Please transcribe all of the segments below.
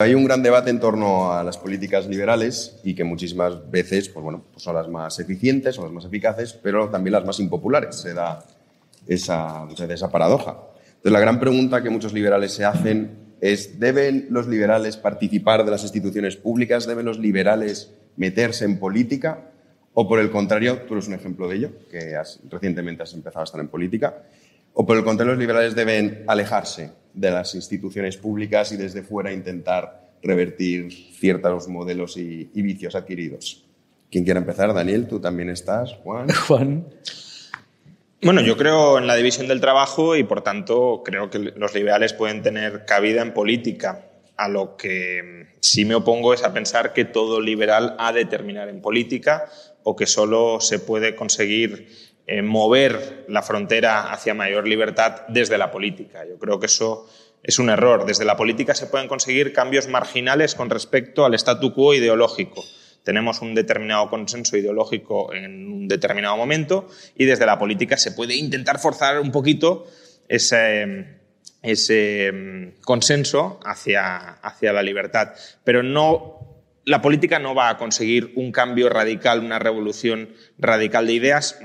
Hay un gran debate en torno a las políticas liberales y que muchísimas veces pues bueno, pues son las más eficientes, son las más eficaces, pero también las más impopulares. Se da esa, esa paradoja. Entonces, la gran pregunta que muchos liberales se hacen es, ¿deben los liberales participar de las instituciones públicas? ¿Deben los liberales meterse en política? O por el contrario, tú eres un ejemplo de ello, que recientemente has empezado a estar en política. O por el contrario, los liberales deben alejarse de las instituciones públicas y desde fuera intentar revertir ciertos modelos y, vicios adquiridos. ¿Quién quiere empezar? Daniel, tú también estás. Juan. Juan. Bueno, yo creo en la división del trabajo y por tanto creo que los liberales pueden tener cabida en política. A lo que sí me opongo es a pensar que todo liberal ha de terminar en política o que solo se puede conseguir eh, mover la frontera hacia mayor libertad desde la política. Yo creo que eso es un error. Desde la política se pueden conseguir cambios marginales con respecto al statu quo ideológico. Tenemos un determinado consenso ideológico en un determinado momento y desde la política se puede intentar forzar un poquito ese, mm, consenso hacia, la libertad. Pero no, la política no va a conseguir un cambio radical, una revolución radical de ideas.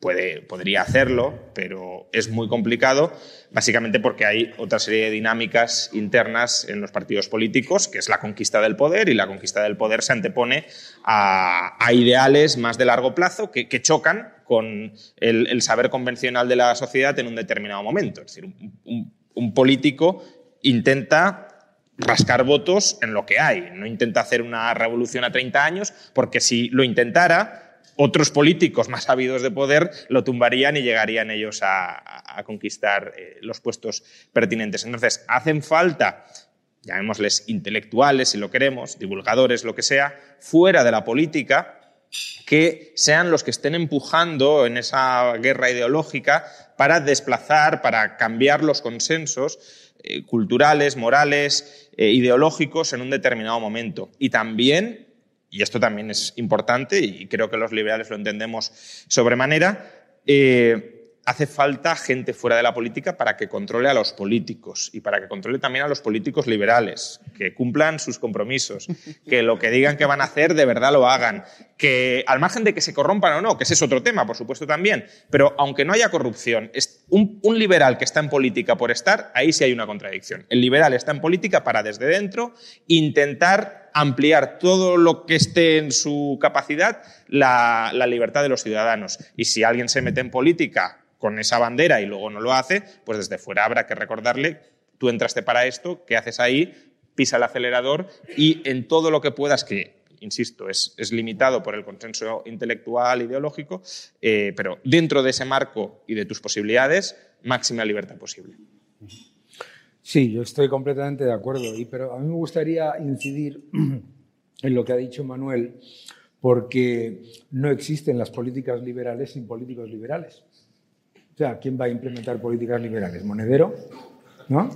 Puede, podría hacerlo, pero es muy complicado, básicamente porque hay otra serie de dinámicas internas en los partidos políticos, que es la conquista del poder, y la conquista del poder se antepone a, ideales más de largo plazo que, chocan con el, saber convencional de la sociedad en un determinado momento. Es decir, un, un político intenta rascar votos en lo que hay, no intenta hacer una revolución a 30 años, porque si lo intentara, otros políticos más ávidos de poder lo tumbarían y llegarían ellos a, conquistar eh, los puestos pertinentes. Entonces, hacen falta, llamémosles intelectuales si lo queremos, divulgadores, lo que sea, fuera de la política, que sean los que estén empujando en esa guerra ideológica para desplazar, para cambiar los consensos eh, culturales, morales, eh, ideológicos en un determinado momento. Y también y esto también es importante y creo que los liberales lo entendemos sobremanera, eh, hace falta gente fuera de la política para que controle a los políticos y para que controle también a los políticos liberales, que cumplan sus compromisos, que lo que digan que van a hacer de verdad lo hagan, que al margen de que se corrompan o no, que ese es otro tema, por supuesto también, pero aunque no haya corrupción, un, un liberal que está en política por estar, ahí sí hay una contradicción. El liberal está en política para desde dentro intentar ampliar todo lo que esté en su capacidad la, la libertad de los ciudadanos. Y si alguien se mete en política con esa bandera y luego no lo hace, pues desde fuera habrá que recordarle, tú entraste para esto, ¿qué haces ahí? Pisa el acelerador y en todo lo que puedas, que insisto, es, limitado por el consenso intelectual, ideológico, eh, pero dentro de ese marco y de tus posibilidades, máxima libertad posible. Sí, yo estoy completamente de acuerdo, pero a mí me gustaría incidir en lo que ha dicho Manuel, porque no existen las políticas liberales sin políticos liberales. O sea, ¿quién va a implementar políticas liberales? ¿Monedero? ¿No?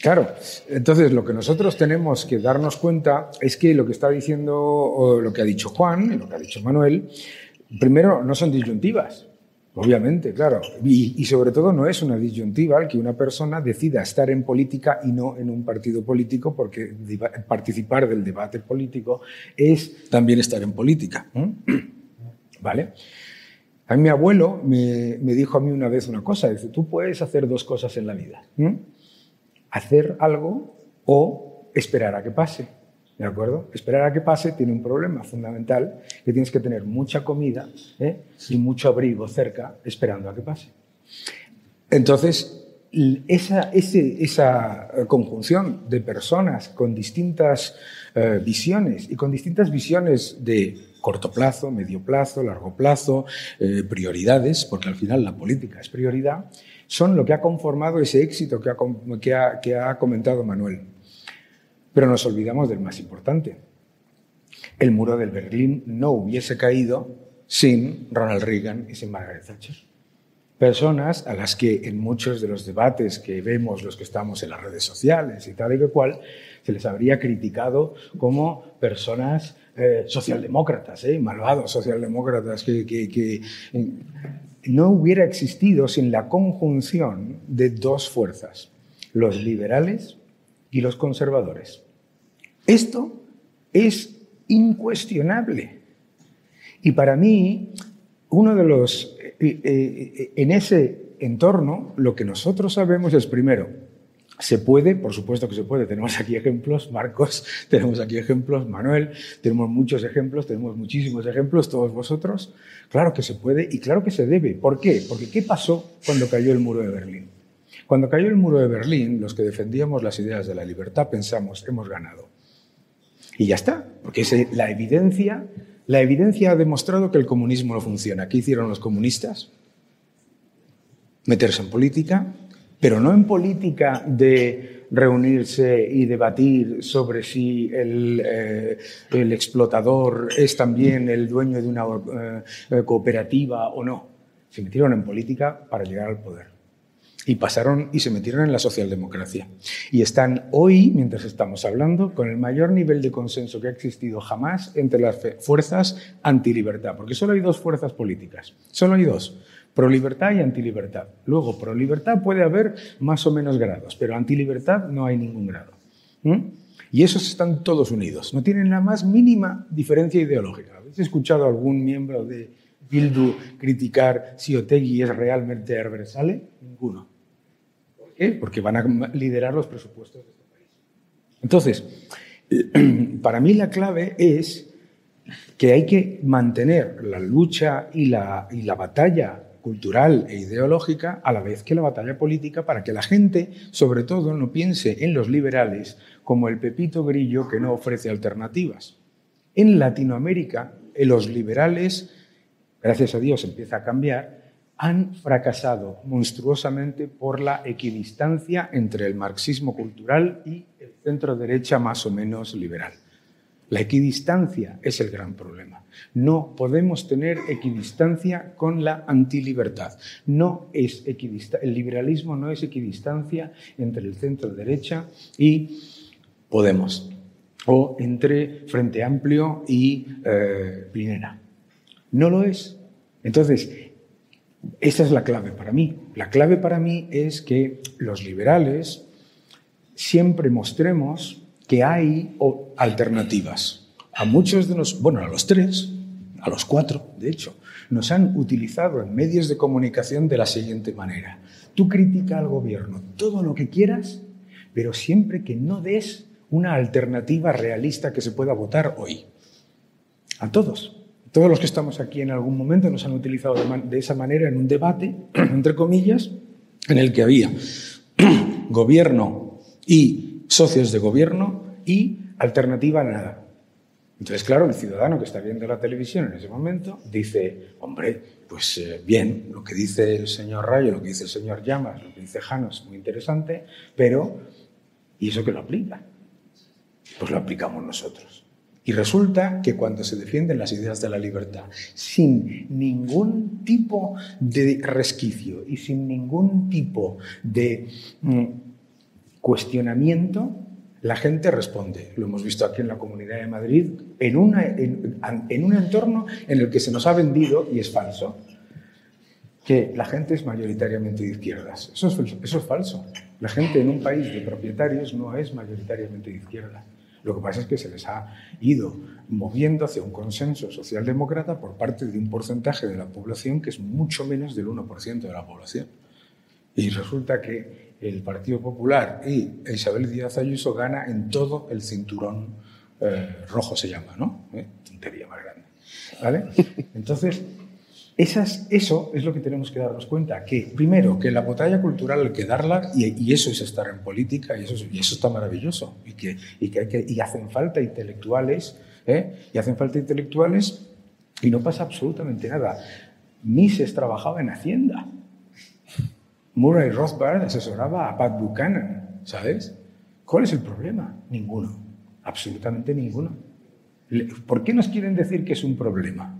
Claro. Entonces, lo que nosotros tenemos que darnos cuenta es que lo que está diciendo, lo que ha dicho Juan, lo que ha dicho Manuel, primero no son disyuntivas. Obviamente, claro. Y, sobre todo no es una disyuntiva el que una persona decida estar en política y no en un partido político, porque participar del debate político es también estar en política. ¿Vale? A mi abuelo me, dijo a mí una vez una cosa, dice, tú puedes hacer dos cosas en la vida, hacer algo o esperar a que pase. ¿De acuerdo? Esperar a que pase tiene un problema fundamental, que tienes que tener mucha comida ¿eh? y mucho abrigo cerca esperando a que pase. Entonces, esa, esa conjunción de personas con distintas eh, visiones y con distintas visiones de corto plazo, medio plazo, largo plazo, eh, prioridades, porque al final la política es prioridad, son lo que ha conformado ese éxito que ha, que ha, comentado Manuel. Pero nos olvidamos del más importante. El muro del Berlín no hubiese caído sin Ronald Reagan y sin Margaret Thatcher. Personas a las que en muchos de los debates que vemos los que estamos en las redes sociales y tal y que cual, se les habría criticado como personas eh, socialdemócratas, eh, malvados socialdemócratas, que, no hubiera existido sin la conjunción de dos fuerzas, los liberales y los conservadores. Esto es incuestionable. Y para mí, uno de los, eh, en ese entorno, lo que nosotros sabemos es primero, se puede, por supuesto que se puede. Tenemos aquí ejemplos, Marcos, tenemos aquí ejemplos, Manuel, tenemos muchos ejemplos, tenemos muchísimos ejemplos, todos vosotros. Claro que se puede y claro que se debe. ¿Por qué? Porque ¿qué pasó cuando cayó el muro de Berlín? Cuando cayó el muro de Berlín, los que defendíamos las ideas de la libertad pensamos, hemos ganado. Y ya está, porque es la evidencia, la evidencia ha demostrado que el comunismo no funciona. ¿Qué hicieron los comunistas? Meterse en política, pero no en política de reunirse y debatir sobre si el, eh, explotador es también el dueño de una eh, cooperativa o no. Se metieron en política para llegar al poder. Y pasaron y se metieron en la socialdemocracia. Y están hoy, mientras estamos hablando, con el mayor nivel de consenso que ha existido jamás entre las fuerzas antilibertad. Porque solo hay dos fuerzas políticas. Solo hay dos Pro-libertad y antilibertad. Luego, pro-libertad puede haber más o menos grados, pero antilibertad no hay ningún grado. Y esos están todos unidos, no tienen la más mínima diferencia ideológica. ¿Habéis escuchado algún miembro de Bildu criticar si Otegui es realmente Herbert Ninguno. ¿Por qué? Porque van a liderar los presupuestos de este país. Entonces, para mí la clave es que hay que mantener la lucha y la, y la batalla cultural e ideológica a la vez que la batalla política para que la gente, sobre todo, no piense en los liberales como el pepito grillo que no ofrece alternativas. En Latinoamérica, los liberales, gracias a Dios empieza a cambiar, han fracasado monstruosamente por la equidistancia entre el marxismo cultural y el centro derecha más o menos liberal. La equidistancia es el gran problema. No podemos tener equidistancia con la antilibertad. No es el liberalismo no es equidistancia entre el centro derecha y Podemos o entre Frente Amplio y eh. No lo es. Entonces, Esa es la clave para mí. La clave para mí es que los liberales siempre mostremos que hay alternativas. A muchos de los, bueno, a los tres, a los cuatro, de hecho, nos han utilizado en medios de comunicación de la siguiente manera. Tú critica al gobierno todo lo que quieras, pero siempre que no des una alternativa realista que se pueda votar hoy. A todos. Todos los que estamos aquí en algún momento nos han utilizado de, esa manera en un debate, entre comillas, en el que había gobierno y socios de gobierno y alternativa a nada. Entonces, claro, el ciudadano que está viendo la televisión en ese momento dice, hombre, pues eh, bien, lo que dice el señor Rayo, lo que dice el señor Llamas, lo que dice Jano es muy interesante, pero ¿y eso que lo aplica? Pues lo aplicamos nosotros. Y resulta que cuando se defienden las ideas de la libertad sin ningún tipo de resquicio y sin ningún tipo de mm, cuestionamiento, la gente responde. Lo hemos visto aquí en la Comunidad de Madrid, en, una, en, un entorno en el que se nos ha vendido, y es falso, que la gente es mayoritariamente de izquierdas. Eso es, falso. La gente en un país de propietarios no es mayoritariamente de izquierdas. Lo que pasa es que se les ha ido moviendo hacia un consenso socialdemócrata por parte de un porcentaje de la población que es mucho menos del 1% de la población. Y resulta que el Partido Popular y Isabel Díaz Ayuso gana en todo el cinturón eh, rojo, se llama, ¿no? ¿Eh? Tontería más grande. ¿Vale? Entonces, esas, eso es lo que tenemos que darnos cuenta, que primero, que la batalla cultural hay que darla y, eso es estar en política y eso, y eso está maravilloso y que, y que, hay que y hacen falta intelectuales, ¿eh? y hacen falta intelectuales y no pasa absolutamente nada. Mises trabajaba en Hacienda. Murray Rothbard asesoraba a Pat Buchanan, ¿sabes? ¿Cuál es el problema? Ninguno, absolutamente ninguno. ¿Por qué nos quieren decir que es un problema?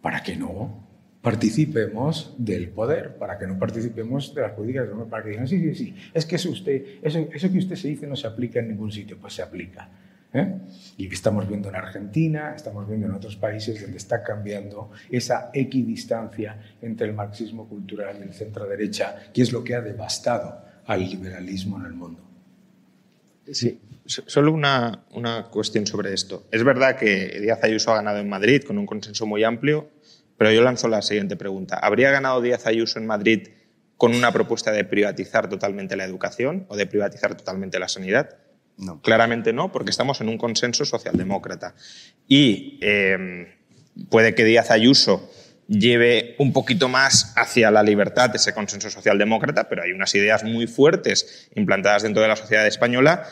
Para que no participemos del poder, para que no participemos de las políticas, para que digan, sí, sí, sí, es que eso, usted, eso, eso que usted se dice no se aplica en ningún sitio, pues se aplica. ¿Eh? Y estamos viendo en Argentina, estamos viendo en otros países donde está cambiando esa equidistancia entre el marxismo cultural y el centro-derecha, que es lo que ha devastado al liberalismo en el mundo. Sí, solo una, una cuestión sobre esto. Es verdad que Díaz Ayuso ha ganado en Madrid con un consenso muy amplio, pero yo lanzo la siguiente pregunta. ¿Habría ganado Díaz Ayuso en Madrid con una propuesta de privatizar totalmente la educación o de privatizar totalmente la sanidad? No. Claramente no, porque estamos en un consenso socialdemócrata. Y em, puede que Díaz Ayuso lleve un poquito más hacia la libertad ese consenso socialdemócrata, pero hay unas ideas muy fuertes implantadas dentro de la sociedad española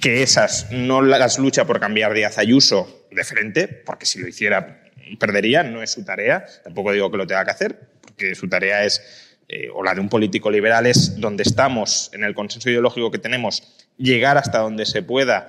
que esas no las lucha por cambiar Díaz Ayuso de frente, porque si lo hiciera perdería, no es su tarea, tampoco digo que lo tenga que hacer, porque su tarea es, eh, o la de un político liberal es donde estamos, en el consenso ideológico que tenemos, llegar hasta donde se pueda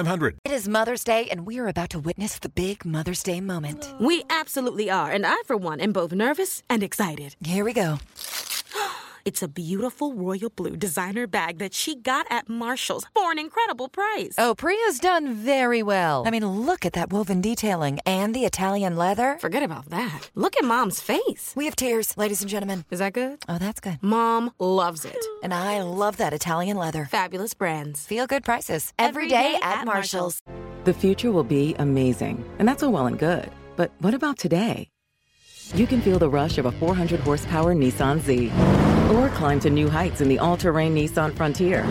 it is Mother's Day, and we are about to witness the big Mother's Day moment. We absolutely are, and I, for one, am both nervous and excited. Here we go. It's a beautiful royal blue designer bag that she got at Marshall's for an incredible price. Oh, Priya's done very well. I mean, look at that woven detailing and the Italian leather. Forget about that. Look at Mom's face. We have tears, ladies and gentlemen. Is that good? Oh, that's good. Mom loves it. And I love that Italian leather. Fabulous brands. Feel good prices. Every, Every day, day, at, at Marshall's. The future will be amazing, and that's all well and good. But what about today? you can feel the rush of a 400 horsepower Nissan Z. Or climb to new heights in the all terrain Nissan Frontier.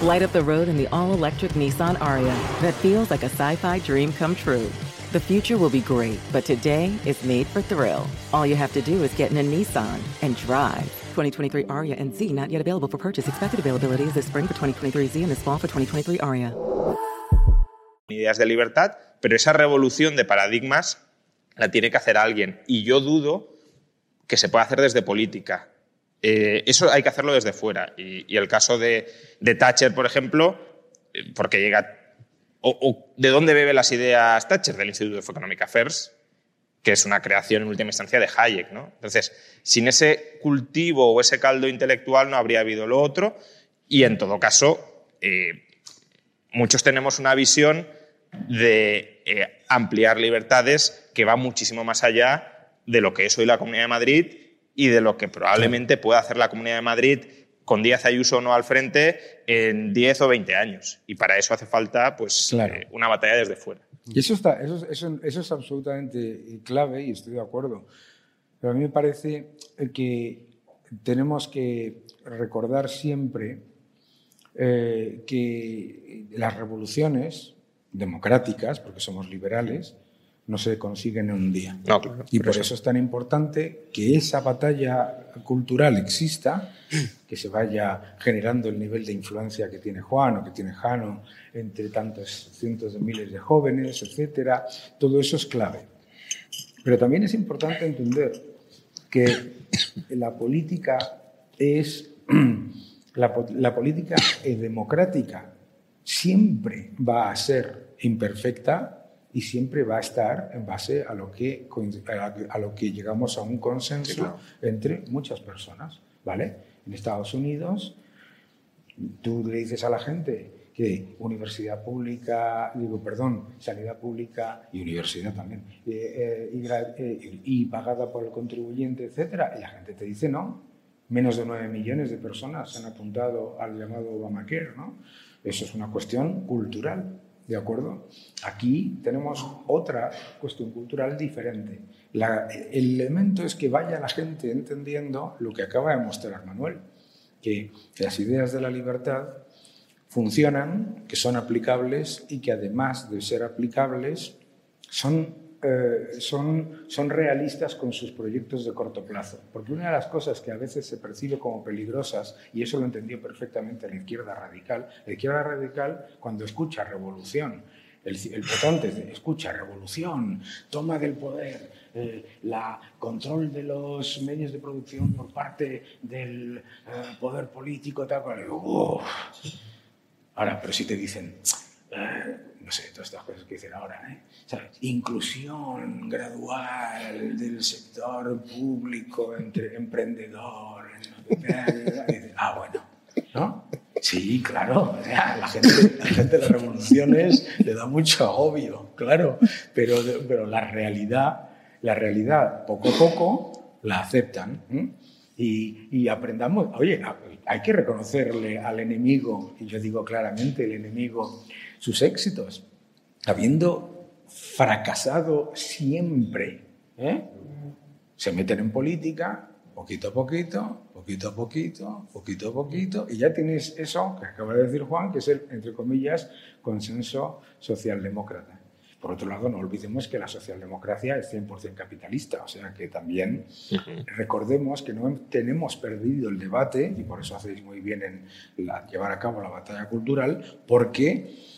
Light up the road in the all electric Nissan Aria that feels like a sci fi dream come true. The future will be great, but today is made for thrill. All you have to do is get in a Nissan and drive. 2023 Aria and Z not yet available for purchase. Expected availability is this spring for 2023 Z and this fall for 2023 Aria. Ideas de libertad, pero esa revolución de paradigmas la tiene que hacer alguien. Y yo dudo que se pueda hacer desde política. Eh, eso hay que hacerlo desde fuera. Y, y el caso de, de, Thatcher, por ejemplo, eh, porque llega. O, ¿De dónde bebe las ideas Thatcher? Del Institute of Economic Affairs, que es una creación en última instancia de Hayek. ¿no? Entonces, sin ese cultivo o ese caldo intelectual no habría habido lo otro. Y en todo caso, eh, muchos tenemos una visión de ampliar libertades que va muchísimo más allá de lo que es hoy la Comunidad de Madrid y de lo que probablemente pueda hacer la Comunidad de Madrid con Díaz Ayuso o no al frente en 10 o 20 años. Y para eso hace falta pues, claro. eh, una batalla desde fuera. Y eso, está, eso, eso, eso, es absolutamente clave y estoy de acuerdo. Pero a mí me parece que tenemos que recordar siempre eh, que las revoluciones democráticas, porque somos liberales, no se consiguen en un día. No, claro, y por eso. eso es tan importante que esa batalla cultural exista, que se vaya generando el nivel de influencia que tiene Juan o que tiene Jano entre tantos cientos de miles de jóvenes, etcétera. Todo eso es clave. Pero también es importante entender que la política es la, la política democrática siempre va a ser imperfecta y siempre va a estar en base a lo que, a lo que llegamos a un consenso sí, claro. entre muchas personas. ¿vale? En Estados Unidos, tú le dices a la gente que universidad pública, digo, perdón, sanidad pública y universidad también, eh, eh, y, y, pagada por el contribuyente, etcétera, y la gente te dice no. Menos de 9 millones de personas se han apuntado al llamado Obamacare, ¿no? Eso es una cuestión cultural, ¿de acuerdo? Aquí tenemos otra cuestión cultural diferente. El elemento es que vaya la gente entendiendo lo que acaba de mostrar Manuel, que las ideas de la libertad funcionan, que son aplicables y que además de ser aplicables, son eh, son, son realistas con sus proyectos de corto plazo. Porque una de las cosas que a veces se percibe como peligrosas, y eso lo entendió perfectamente la izquierda radical, la izquierda radical cuando escucha revolución, el, el potente escucha revolución, toma del poder, eh, la control de los medios de producción por parte del eh, poder político, tal cual. Ahora, pero si te dicen, no sé, todas estas cosas que dicen ahora, ¿eh? Inclusión gradual del sector público entre emprendedor. ah, bueno, ¿no? Sí, claro, la gente, la gente de las revoluciones le da mucho agobio, claro, pero, pero la realidad, la realidad poco a poco la aceptan. ¿eh? Y, y, aprendamos, oye, hay que reconocerle al enemigo, y yo digo claramente, el enemigo, sus éxitos, habiendo fracasado siempre. ¿eh? Se meten en política, poquito a poquito, poquito a poquito, poquito a poquito, y ya tienes eso que acaba de decir Juan, que es el, entre comillas, consenso socialdemócrata. Por otro lado, no olvidemos que la socialdemocracia es 100% capitalista, o sea que también uh -huh. recordemos que no tenemos perdido el debate, y por eso hacéis muy bien en la, llevar a cabo la batalla cultural, porque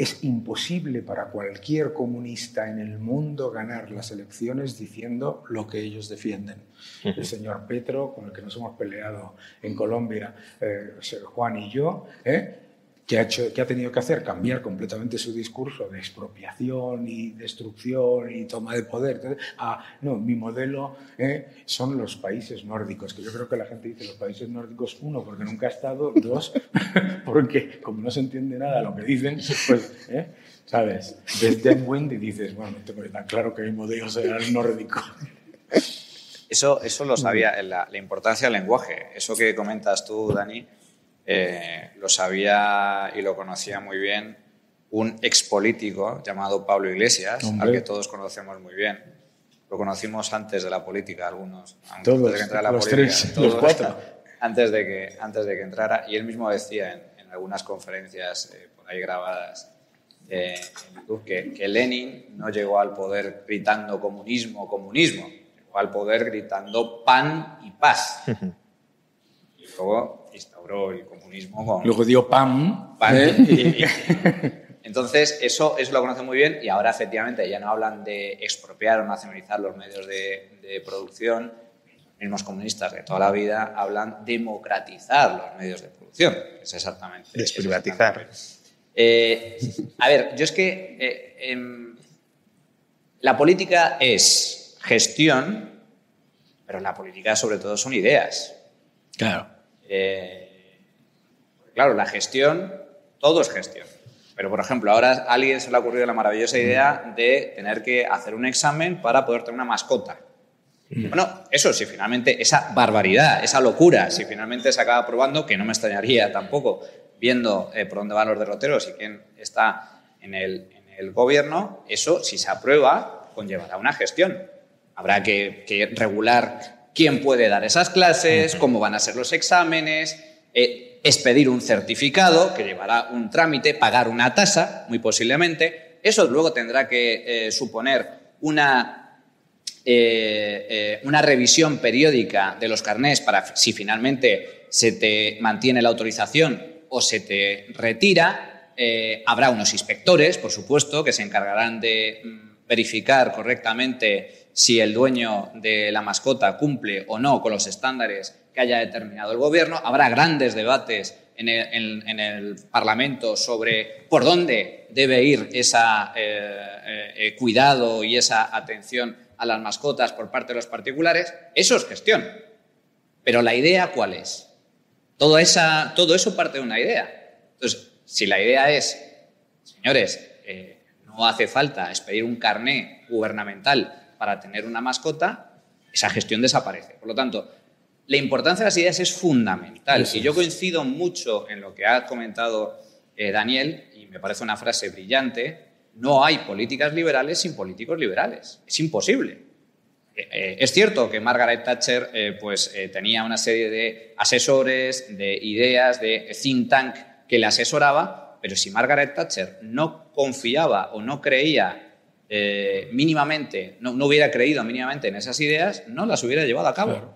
es imposible para cualquier comunista en el mundo ganar las elecciones diciendo lo que ellos defienden. El señor Petro, con el que nos hemos peleado en Colombia, eh, Juan y yo, ¿eh? Que ha, hecho, que ha tenido que hacer cambiar completamente su discurso de expropiación y destrucción y toma de poder. Ah, no, mi modelo eh, son los países nórdicos, que yo creo que la gente dice los países nórdicos, uno, porque nunca ha estado, dos, porque como no se entiende nada lo que dicen, pues, eh, ¿sabes? Ves Wind y dices, bueno, no tengo tan claro que mi modelo será el nórdico. Eso, eso lo sabía, la, la importancia del lenguaje. Eso que comentas tú, Dani, eh, lo sabía y lo conocía muy bien un expolítico llamado Pablo Iglesias, Hombre. al que todos conocemos muy bien. lo conocimos antes de la política, algunos. Todos, antes de que entrara la los política, tres, todos, los cuatro. Antes de, que, antes de que entrara. Y él mismo decía en, en algunas conferencias eh, por ahí grabadas eh, en YouTube que, que Lenin no llegó al poder gritando comunismo, comunismo. Llegó al poder gritando pan y paz. Y luego instauró el comunismo con, Luego dio PAM. Pan. ¿eh? Y- y- Entonces, eso, eso lo conocen muy bien y ahora efectivamente ya no hablan de expropiar o nacionalizar los medios de, de producción. Los mismos comunistas de toda la vida hablan democratizar los medios de producción. Es exactamente. Desprivatizar. Eh, a ver, yo es que eh, em, la política es gestión, pero la política sobre todo son ideas. Claro. Eh, claro, la gestión, todo es gestión. Pero, por ejemplo, ahora a alguien se le ha ocurrido la maravillosa idea de tener que hacer un examen para poder tener una mascota. Bueno, eso, si finalmente esa barbaridad, esa locura, si finalmente se acaba aprobando, que no me extrañaría tampoco, viendo eh, por dónde van los derroteros y quién está en el, en el gobierno, eso, si se aprueba, conllevará una gestión. Habrá que, que regular quién puede dar esas clases, cómo van a ser los exámenes, eh, expedir un certificado que llevará un trámite, pagar una tasa, muy posiblemente. Eso luego tendrá que eh, suponer una eh, eh, una revisión periódica de los carnés para si finalmente se te mantiene la autorización o se te retira. Eh, habrá unos inspectores, por supuesto, que se encargarán de mm, verificar correctamente si el dueño de la mascota cumple o no con los estándares que haya determinado el gobierno. Habrá grandes debates en el, en- Parlamento sobre por dónde debe ir ese cuidado y esa atención a las mascotas por parte de los particulares. Eso es gestión. Pero la idea, ¿cuál es? Todo, esa, todo eso parte de una idea. Entonces, si la idea es, señores, eh, no hace falta expedir un carné gubernamental para tener una mascota, esa gestión desaparece. Por lo tanto, la importancia de las ideas es fundamental. Eso y yo coincido mucho en lo que ha comentado eh, Daniel, y me parece una frase brillante, no hay políticas liberales sin políticos liberales. Es imposible. Eh, eh, es cierto que Margaret Thatcher pues, tenía una serie de asesores, de ideas, de think tank que le asesoraba, pero si Margaret Thatcher no confiaba o no creía eh, mínimamente, no, no hubiera creído mínimamente en esas ideas, no las hubiera llevado a cabo. Claro.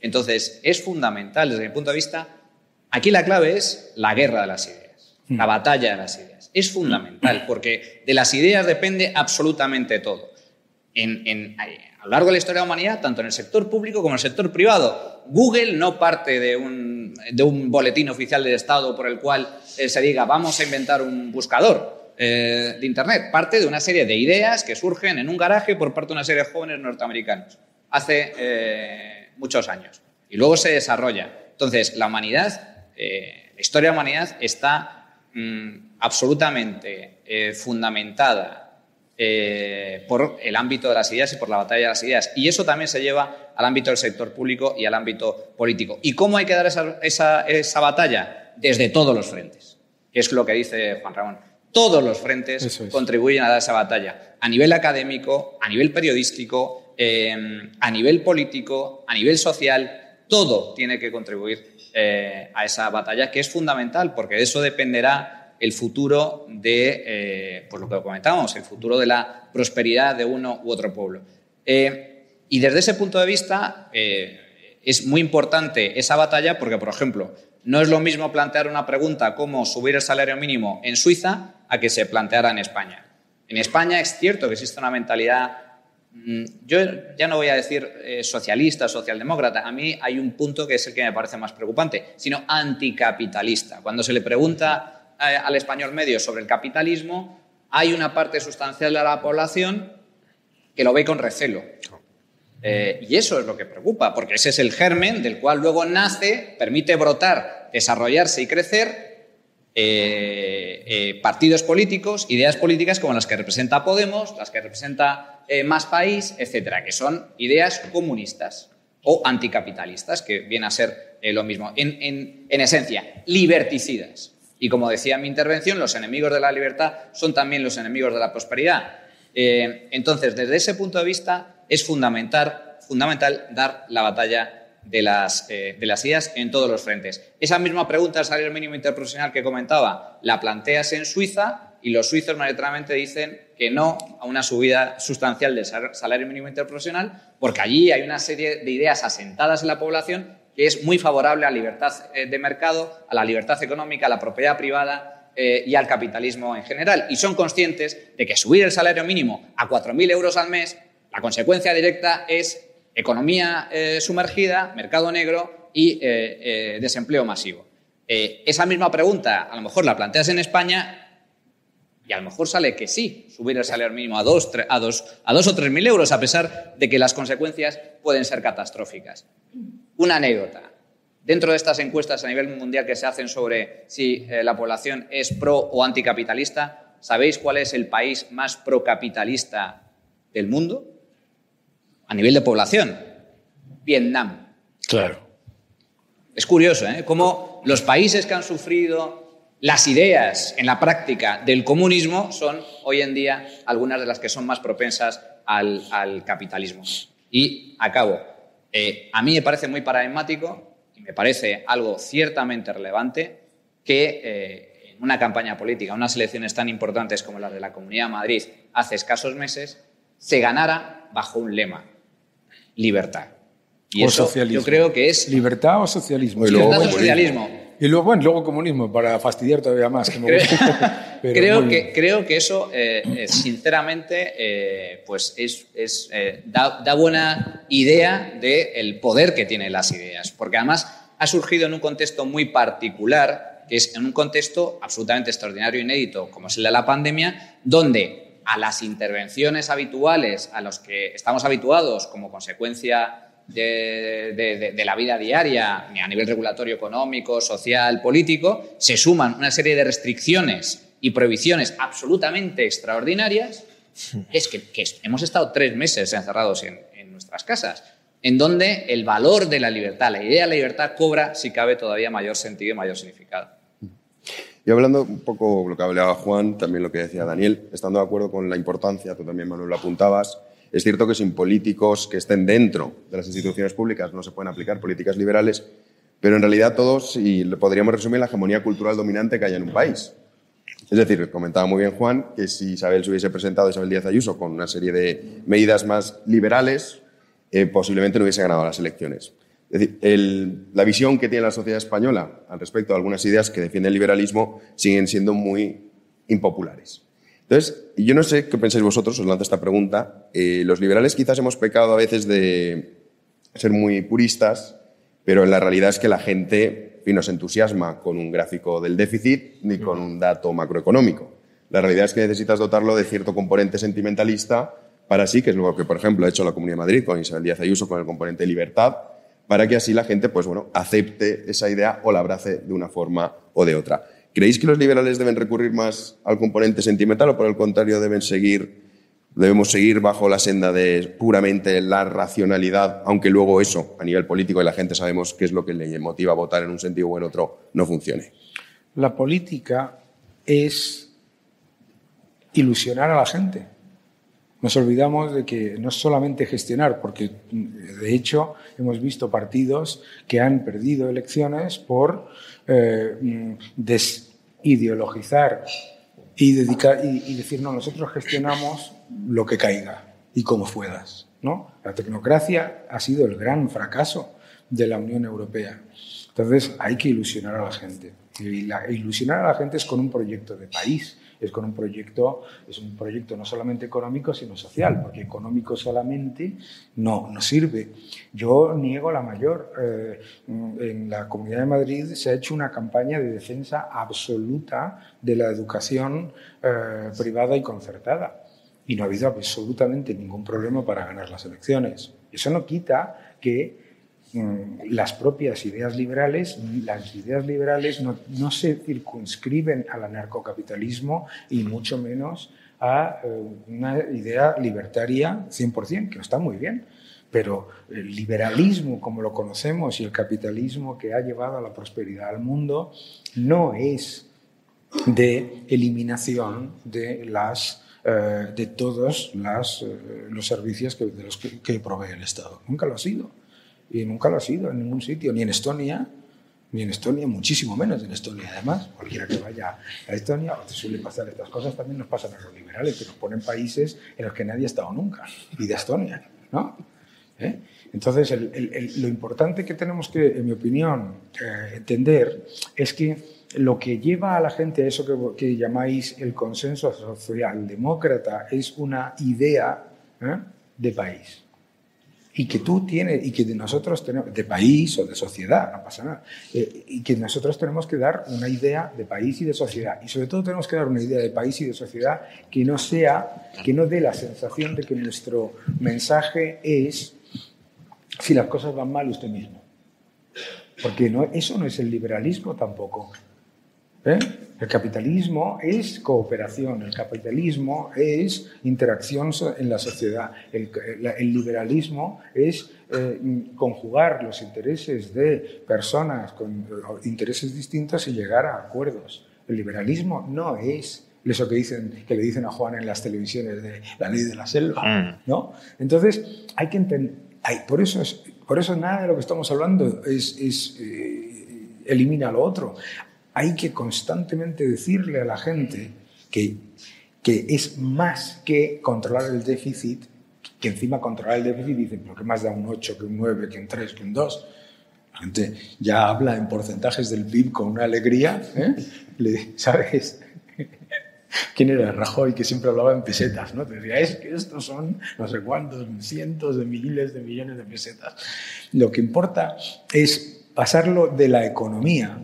Entonces, es fundamental desde mi punto de vista, aquí la clave es la guerra de las ideas, la batalla de las ideas. Es fundamental porque de las ideas depende absolutamente todo. En- en- a lo largo de la historia de la humanidad, tanto en el sector público como en el sector privado. Google no parte de un, de un boletín oficial del Estado por el cual eh, se diga vamos a inventar un buscador eh, de Internet. Parte de una serie de ideas que surgen en un garaje por parte de una serie de jóvenes norteamericanos hace eh, muchos años. Y luego se desarrolla. Entonces, la humanidad, eh, la historia de la humanidad está mm, absolutamente fundamentada por el ámbito de las ideas y por la batalla de las ideas. Y eso también se lleva al ámbito del sector público y al ámbito político. ¿Y cómo hay que dar esa, esa- esa batalla? Desde todos los frentes, que es lo que dice Juan Ramón. Todos los frentes es. contribuyen a dar esa batalla. A nivel académico, a nivel periodístico, eh, a nivel político, a nivel social, todo tiene que contribuir eh, a esa batalla que es fundamental porque de eso dependerá el futuro de, eh, pues lo que comentábamos, el futuro de la prosperidad de uno u otro pueblo. Eh, y desde ese punto de vista es muy importante esa batalla porque, por ejemplo, no es lo mismo plantear una pregunta como subir el salario mínimo en Suiza a que se planteara en España. En España es cierto que existe una mentalidad Mm, Yo ya no voy a decir eh, socialista, socialdemócrata. A mí hay un punto que es el que me parece más preocupante, sino anticapitalista. Cuando se le pregunta eh, al español medio sobre el capitalismo, hay una parte sustancial de la población que lo ve con recelo. Eh, y eso es lo que preocupa, porque ese es el germen del cual luego nace, permite brotar, desarrollarse y crecer eh, eh, partidos políticos, ideas políticas como las que representa Podemos, las que representa eh, Más País, etcétera, que son ideas comunistas o anticapitalistas, que viene a ser lo mismo. En, en- en esencia, liberticidas. Y como decía en mi intervención, los enemigos de la libertad son también los enemigos de la prosperidad. Entonces, desde ese punto de vista, es fundamental, fundamental dar la batalla de las, eh, de las ideas en todos los frentes. Esa misma pregunta del salario mínimo interprofesional que comentaba, la planteas en Suiza y los suizos mayoritariamente dicen que no a una subida sustancial del salario mínimo interprofesional, porque allí hay una serie de ideas asentadas en la población que es muy favorable a la libertad eh, de mercado, a la libertad económica, a la propiedad privada eh, y al capitalismo en general. Y son conscientes de que subir el salario mínimo a 4.000 euros al mes, la consecuencia directa es economía eh, sumergida, mercado negro y eh, eh, desempleo masivo. esa misma pregunta a lo mejor la planteas en España y a lo mejor sale que sí, subir el salario mínimo a a dos, a dos o tres mil euros, a pesar de que las consecuencias pueden ser catastróficas. Una anécdota. Dentro de estas encuestas a nivel mundial que se hacen sobre si la población es pro o anticapitalista, ¿sabéis cuál es el país más procapitalista del mundo? A nivel de población, Vietnam. Claro. Es curioso, ¿eh? Cómo los países que han sufrido las ideas en la práctica del comunismo son hoy en día algunas de las que son más propensas al, capitalismo. Y acabo. Eh, a mí me parece muy paradigmático y me parece algo ciertamente relevante que eh, en una campaña política, unas elecciones tan importantes como las de la Comunidad de Madrid hace escasos meses, se ganara bajo un lema, libertad. Y o eso socialismo. yo creo que es... Libertad o socialismo. Y luego socialismo. Y luego, bueno, luego comunismo, para fastidiar todavía más. creo, que, creo que eso, eh, eh, sinceramente, eh, pues es, es da, da, buena idea del poder que tienen las ideas. Porque además ha surgido en un contexto muy particular, que es en un contexto absolutamente extraordinario e inédito, como es el de la pandemia, donde a las intervenciones habituales a los que estamos habituados como consecuencia de, la vida diaria, a nivel regulatorio, económico, social, político, se suman una serie de restricciones y prohibiciones absolutamente extraordinarias, es que, hemos estado tres meses encerrados en, en nuestras casas, en donde el valor de la libertad, la idea de la libertad cobra, si cabe, todavía mayor sentido y mayor significado. Y hablando un poco lo que hablaba Juan, también lo que decía Daniel, estando de acuerdo con la importancia, tú también Manuel lo apuntabas, es cierto que sin políticos que estén dentro de las instituciones públicas no se pueden aplicar políticas liberales, pero en realidad todos, y podríamos resumir, la hegemonía cultural dominante que hay en un país. Es decir, comentaba muy bien Juan que si Isabel se hubiese presentado, Isabel Díaz Ayuso, con una serie de medidas más liberales, eh, posiblemente no hubiese ganado las elecciones. Es decir, la visión que tiene la sociedad española al respecto de algunas ideas que defiende el liberalismo siguen siendo muy impopulares. Entonces, yo no sé qué pensáis vosotros, os lanzo esta pregunta. Eh, los liberales quizás hemos pecado a veces de ser muy puristas, pero en la realidad es que la gente no se entusiasma con un gráfico del déficit ni con un dato macroeconómico. La realidad es que necesitas dotarlo de cierto componente sentimentalista para sí, que es lo que, por ejemplo, ha hecho la Comunidad de Madrid con Isabel Díaz Ayuso con el componente libertad, para que así la gente, pues bueno, acepte esa idea o la abrace de una forma o de otra. ¿Creéis que los liberales deben recurrir más al componente sentimental o por el contrario deben seguir, debemos seguir bajo la senda de puramente la racionalidad, aunque luego eso, a nivel político y la gente sabemos qué es lo que le motiva a votar en un sentido o en otro, no funcione? La política es ilusionar a la gente nos olvidamos de que no es solamente gestionar, porque de hecho hemos visto partidos que han perdido elecciones por eh, desideologizar y, dedicar, y, decir, no, nosotros gestionamos lo que caiga y como puedas. ¿no? La tecnocracia ha sido el gran fracaso de la Unión Europea. Entonces hay que ilusionar a la gente. Y ilusionar a la gente es con un proyecto de país es con un proyecto, es un proyecto no solamente económico, sino social, porque económico solamente no, no sirve. Yo niego la mayor. Eh, en la Comunidad de Madrid se ha hecho una campaña de defensa absoluta de la educación eh, privada y concertada. Y no ha habido absolutamente ningún problema para ganar las elecciones. Eso no quita que las propias ideas liberales, las ideas liberales no, se circunscriben al anarcocapitalismo y mucho menos a eh, una idea libertaria 100%, que está muy bien, pero el liberalismo como lo conocemos y el capitalismo que ha llevado a la prosperidad al mundo no es de eliminación de las eh, de todos eh, los servicios que, de los que provee el Estado. Nunca lo ha sido. Y nunca lo ha sido en ningún sitio, ni en Estonia, ni en Estonia, muchísimo menos en Estonia. Además, cualquiera que vaya a Estonia, te suele pasar estas cosas, también nos pasan a los liberales, que nos ponen países en los que nadie ha estado nunca, y de Estonia, ¿no? ¿Eh? Entonces, el, el, el, lo importante que tenemos que, en mi opinión, eh, entender es que lo que lleva a la gente a eso que, que llamáis el consenso socialdemócrata es una idea ¿eh? de país. Y que tú tienes, y que nosotros tenemos, de país o de sociedad, no pasa nada, eh, y que nosotros tenemos que dar una idea de país y de sociedad. Y sobre todo tenemos que dar una idea de país y de sociedad que no sea, que no dé la sensación de que nuestro mensaje es, si las cosas van mal, usted mismo. Porque no, eso no es el liberalismo tampoco. ¿Eh? El capitalismo es cooperación, el capitalismo es interacción en la sociedad, el, el liberalismo es eh, conjugar los intereses de personas con intereses distintos y llegar a acuerdos. El liberalismo no es eso que, dicen, que le dicen a Juan en las televisiones de la ley de la selva. Mm. ¿no? Entonces, hay que entender, hay, por, eso es, por eso nada de lo que estamos hablando es, es eh, elimina lo otro hay que constantemente decirle a la gente que, que es más que controlar el déficit, que encima controlar el déficit dicen, pero que más da un 8, que un 9, que un 3, que un 2. La gente ya habla en porcentajes del PIB con una alegría, ¿eh? ¿sabes? ¿Quién era Rajoy que siempre hablaba en pesetas? ¿no? Te decía, es que estos son no sé cuántos, cientos de miles de millones de pesetas. Lo que importa es pasarlo de la economía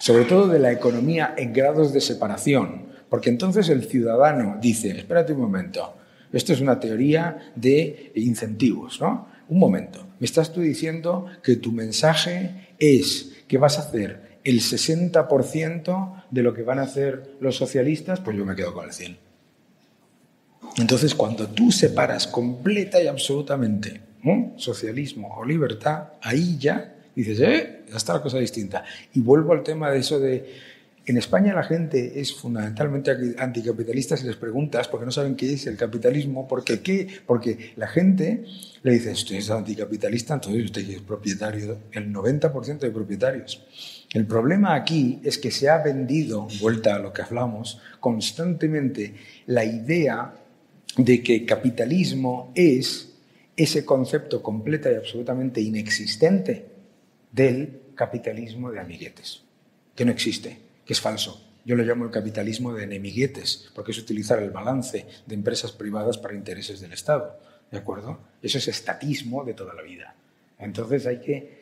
sobre todo de la economía en grados de separación, porque entonces el ciudadano dice, espérate un momento, esto es una teoría de incentivos, ¿no? Un momento, me estás tú diciendo que tu mensaje es que vas a hacer el 60% de lo que van a hacer los socialistas, pues yo me quedo con el 100. Entonces, cuando tú separas completa y absolutamente socialismo o libertad, ahí ya dices, eh, ya está la cosa distinta. Y vuelvo al tema de eso de, en España la gente es fundamentalmente anticapitalista si les preguntas porque no saben qué es el capitalismo, porque qué, porque la gente le dice, usted es anticapitalista, entonces usted es propietario, el 90% de propietarios. El problema aquí es que se ha vendido, vuelta a lo que hablamos, constantemente la idea de que capitalismo es ese concepto completa y absolutamente inexistente del capitalismo de amiguetes, que no existe, que es falso. Yo lo llamo el capitalismo de enemiguetes, porque es utilizar el balance de empresas privadas para intereses del Estado. ¿De acuerdo? Eso es estatismo de toda la vida. Entonces hay que,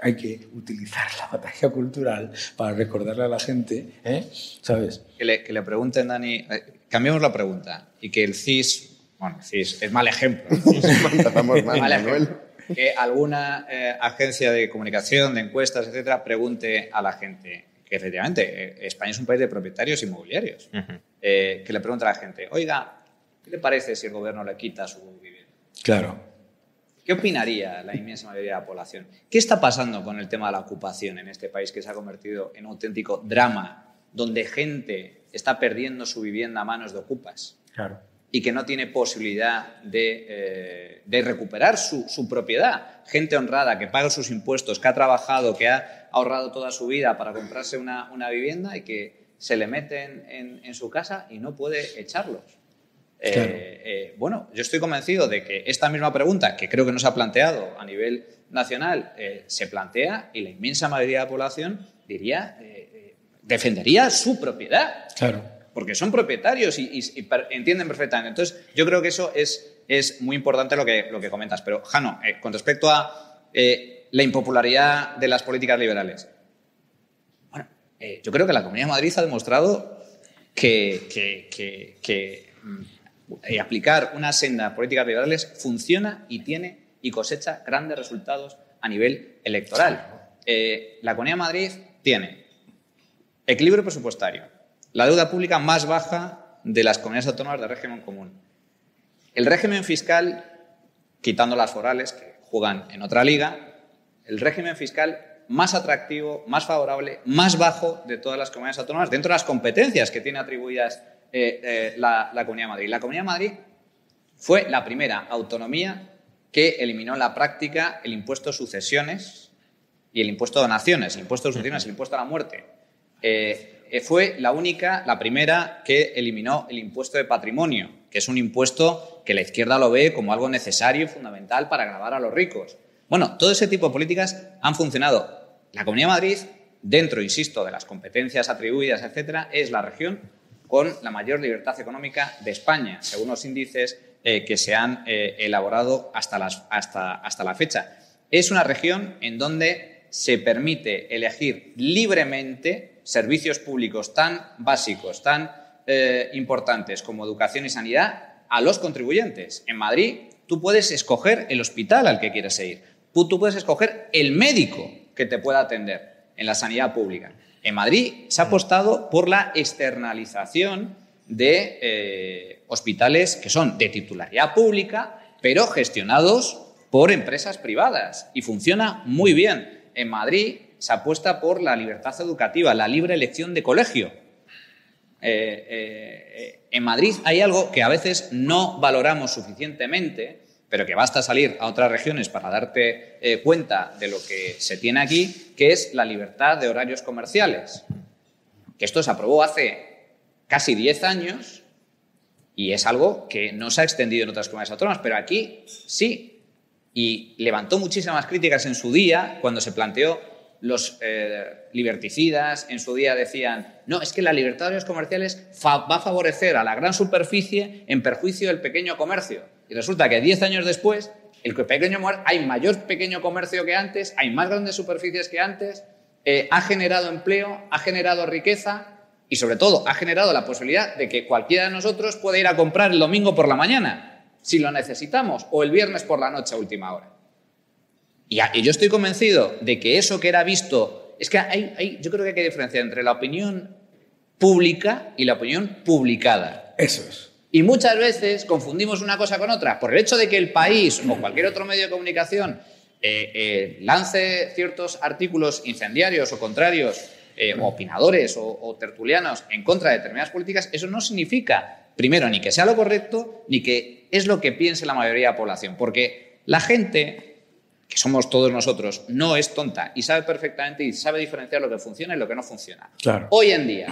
hay que utilizar la batalla cultural para recordarle a la gente, ¿eh? ¿sabes? Que le, que le pregunten, Dani, eh, cambiemos la pregunta, y que el CIS, bueno, el CIS es mal ejemplo. Empezamos mal, mal ejemplo que alguna eh, agencia de comunicación, de encuestas, etcétera, pregunte a la gente que efectivamente eh, España es un país de propietarios inmobiliarios, uh -huh. eh, que le pregunte a la gente, oiga, ¿qué le parece si el gobierno le quita su vivienda? Claro. ¿Qué opinaría la inmensa mayoría de la población? ¿Qué está pasando con el tema de la ocupación en este país que se ha convertido en un auténtico drama, donde gente está perdiendo su vivienda a manos de ocupas? Claro y que no tiene posibilidad de, eh, de recuperar su, su, propiedad. Gente honrada que paga sus impuestos, que ha trabajado, que ha ahorrado toda su vida para comprarse una, una vivienda y que se le mete en, en, en, su casa y no puede echarlos. Eh, claro. Eh, bueno, yo estoy convencido de que esta misma pregunta, que creo que no se ha planteado a nivel nacional, eh, se plantea y la inmensa mayoría de la población diría, eh, defendería su propiedad. Claro porque son propietarios y, y, y, entienden perfectamente. Entonces, yo creo que eso es, es muy importante lo que, lo que comentas. Pero, Jano, eh, con respecto a eh, la impopularidad de las políticas liberales, bueno, eh, yo creo que la Comunidad de Madrid ha demostrado que, que, que, que mm, aplicar una senda de políticas liberales funciona y tiene y cosecha grandes resultados a nivel electoral. la Comunidad de Madrid tiene equilibrio presupuestario, la deuda pública más baja de las comunidades autónomas de régimen común. El régimen fiscal, quitando las forales que juegan en otra liga, el régimen fiscal más atractivo, más favorable, más bajo de todas las comunidades autónomas dentro de las competencias que tiene atribuidas eh, eh, la, Comunidad de Madrid. La Comunidad de Madrid fue la primera autonomía que eliminó en la práctica el impuesto sucesiones y el impuesto de donaciones, el impuesto de sucesiones, el impuesto a la muerte. Eh, fue la única, la primera que eliminó el impuesto de patrimonio, que es un impuesto que la izquierda lo ve como algo necesario y fundamental para grabar a los ricos. Bueno, todo ese tipo de políticas han funcionado. La Comunidad de Madrid, dentro, insisto, de las competencias atribuidas, etcétera, es la región con la mayor libertad económica de España, según los índices eh, que se han eh, elaborado hasta, hasta la fecha. Es una región en donde se permite elegir libremente servicios públicos tan básicos, tan eh, importantes como educación y sanidad a los contribuyentes. En Madrid tú puedes escoger el hospital al que quieres ir, tú, puedes escoger el médico que te pueda atender en la sanidad pública. En Madrid se ha apostado por la externalización de eh, hospitales que son de titularidad pública, pero gestionados por empresas privadas y funciona muy bien. En Madrid se apuesta por la libertad educativa, la libre elección de colegio. Eh, eh, en Madrid hay algo que a veces no valoramos suficientemente, pero que basta salir a otras regiones para darte cuenta de lo que se tiene aquí, que es la libertad de horarios comerciales. Que esto se aprobó hace casi 10 años y es algo que no se ha extendido en otras comunidades autónomas, pero aquí sí. Y levantó muchísimas críticas en su día cuando se planteó los eh, liberticidas, en su día decían, no, es que la libertad de los comerciales va a favorecer a la gran superficie en perjuicio del pequeño comercio. Y resulta que 10 años después, el pequeño hay mayor pequeño comercio que antes, hay más grandes superficies que antes, eh, ha generado empleo, ha generado riqueza y sobre todo ha generado la posibilidad de que cualquiera de nosotros pueda ir a comprar el domingo por la mañana, si lo necesitamos, o el viernes por la noche a última hora. Y, yo estoy convencido de que eso que era visto, es que hay, yo creo que hay que diferenciar entre la opinión pública y la opinión publicada. Eso es. Y muchas veces confundimos una cosa con otra. Por el hecho de que el país o cualquier otro medio de comunicación eh, eh, lance ciertos artículos incendiarios o contrarios eh, o opinadores o, tertulianos en contra de determinadas políticas, eso no significa, primero, ni que sea lo correcto, ni que es lo que piense la mayoría de la población. Porque la gente, que somos todos nosotros, no es tonta y sabe perfectamente y sabe diferenciar lo que funciona y lo que no funciona. Hoy en día,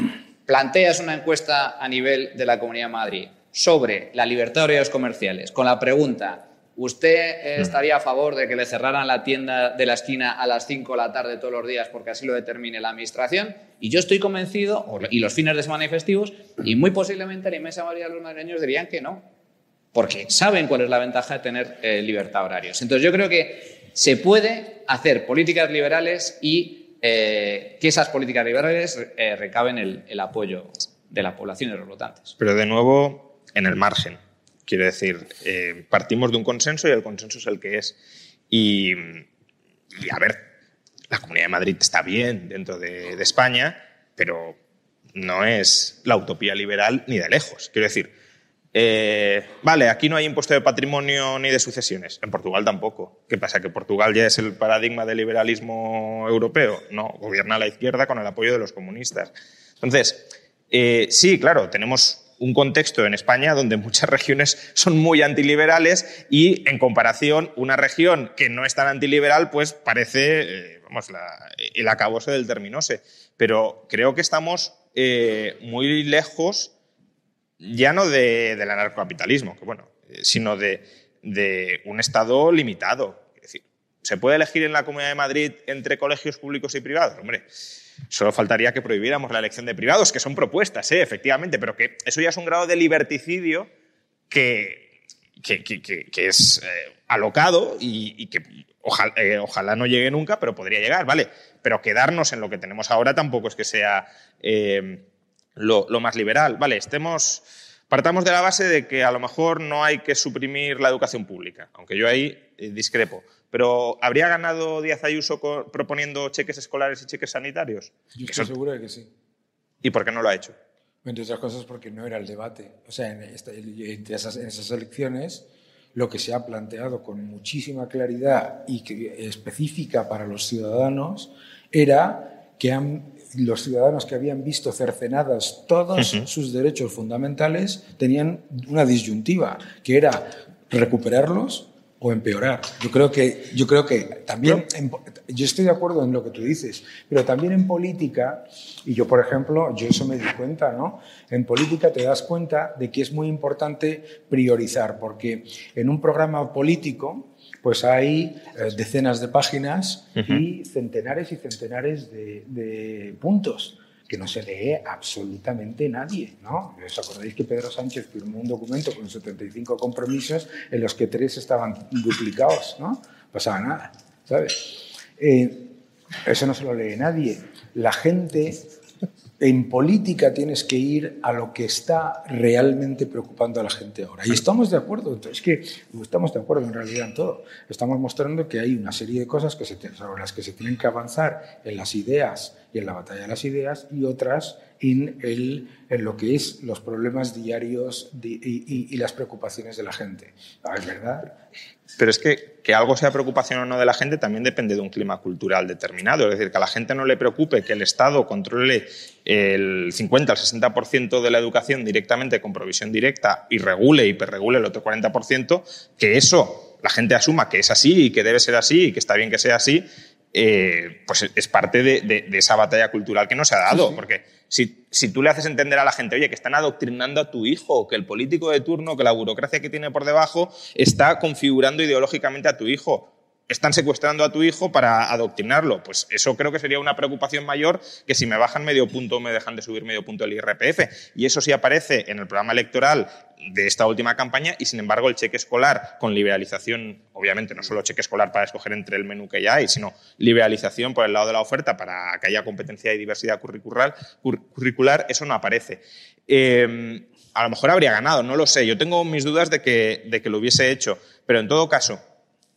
planteas una encuesta a nivel de la Comunidad de Madrid sobre la libertad de horarios comerciales con la pregunta ¿Usted eh, mm. estaría a favor de que le cerraran la tienda de la esquina a las 5 de la tarde todos los días porque así lo determine la Administración? Y yo estoy convencido, y los fines de semana y festivos, y muy posiblemente la inmensa mayoría de los madrileños dirían que no, porque saben cuál es la ventaja de tener eh, libertad horarios. Entonces yo creo que se puede hacer políticas liberales y eh, que esas políticas liberales recaben el, apoyo de la población y de los votantes. Pero de nuevo, en el margen Quiero decir, eh, partimos de un consenso y el consenso es el que es. Y, a ver, la Comunidad de Madrid está bien dentro de, España, pero no es la utopía liberal ni de lejos. Quiero decir, eh, vale, aquí no hay impuesto de patrimonio ni de sucesiones. En Portugal tampoco. ¿Qué pasa? ¿Que Portugal ya es el paradigma del liberalismo europeo? No, gobierna la izquierda con el apoyo de los comunistas. Entonces, eh, sí, claro, tenemos un contexto en España donde muchas regiones son muy antiliberales y en comparación una región que no es tan antiliberal pues parece eh, vamos, el acabose del terminose. Pero creo que estamos muy lejos ya no de, del anarcocapitalismo, que bueno, eh, sino de, de, un Estado limitado. Es decir, ¿se puede elegir en la Comunidad de Madrid entre colegios públicos y privados? Hombre, Solo faltaría que prohibiéramos la elección de privados, que son propuestas, ¿eh? efectivamente, pero que eso ya es un grado de liberticidio que, que, es eh, alocado y, que eh, ojalá, no llegue nunca, pero podría llegar, ¿vale? Pero quedarnos en lo que tenemos ahora tampoco es que sea lo, lo, más liberal, ¿vale? Estemos, partamos de la base de que a lo mejor no hay que suprimir la educación pública, aunque yo ahí discrepo. Pero ¿habría ganado Díaz Ayuso proponiendo cheques escolares y cheques sanitarios? Yo estoy seguro de que sí. ¿Y por qué no lo ha hecho? Entre otras cosas porque no era el debate. O sea, en, esas, en esas elecciones lo que se ha planteado con muchísima claridad y que, específica para los ciudadanos era que han los ciudadanos que habían visto cercenadas todos sus derechos fundamentales tenían una disyuntiva, que era recuperarlos o empeorar. Yo creo que, yo creo que también, yo estoy de acuerdo en lo que tú dices, pero también en política, y yo por ejemplo, yo eso me di cuenta, ¿no? En política te das cuenta de que es muy importante priorizar, porque en un programa político, pues hay eh, decenas de páginas y centenares y centenares de, de puntos que no se lee absolutamente nadie. ¿no? ¿Os acordáis que Pedro Sánchez firmó un documento con 75 compromisos en los que tres estaban duplicados? ¿no? pasaba nada, ¿sabes? Eh, eso no se lo lee nadie. La gente en política tienes que ir a lo que está realmente preocupando a la gente ahora. Y estamos de acuerdo, es que estamos de acuerdo en realidad en todo. Estamos mostrando que hay una serie de cosas que se, sobre las que se tienen que avanzar en las ideas y en la batalla de las ideas y otras en, el, en lo que es los problemas diarios y, las preocupaciones de la gente. Ah, ¿Es verdad? Pero es que que algo sea preocupación o no de la gente también depende de un clima cultural determinado. Es decir, que a la gente no le preocupe que el Estado controle el 50 al 60% de la educación directamente con provisión directa y regule y perregule el otro 40%, que eso la gente asuma que es así y que debe ser así y que está bien que sea así, eh, pues es parte de, esa batalla cultural que no se ha dado. Porque si, si, tú le haces entender a la gente, oye, que están adoctrinando a tu hijo, que el político de turno, que la burocracia que tiene por debajo está configurando ideológicamente a tu hijo, están secuestrando a tu hijo para adoctrinarlo. Pues eso creo que sería una preocupación mayor que si me bajan medio punto o me dejan de subir medio punto el IRPF. Y eso sí aparece en el programa electoral de esta última campaña y, sin embargo, el cheque escolar con liberalización, obviamente no solo cheque escolar para escoger entre el menú que ya hay, sino liberalización por el lado de la oferta para que haya competencia y diversidad curricular, eso no aparece. Em, a lo mejor habría ganado, no lo sé. Yo tengo mis dudas de que, de que lo hubiese hecho, pero en todo caso,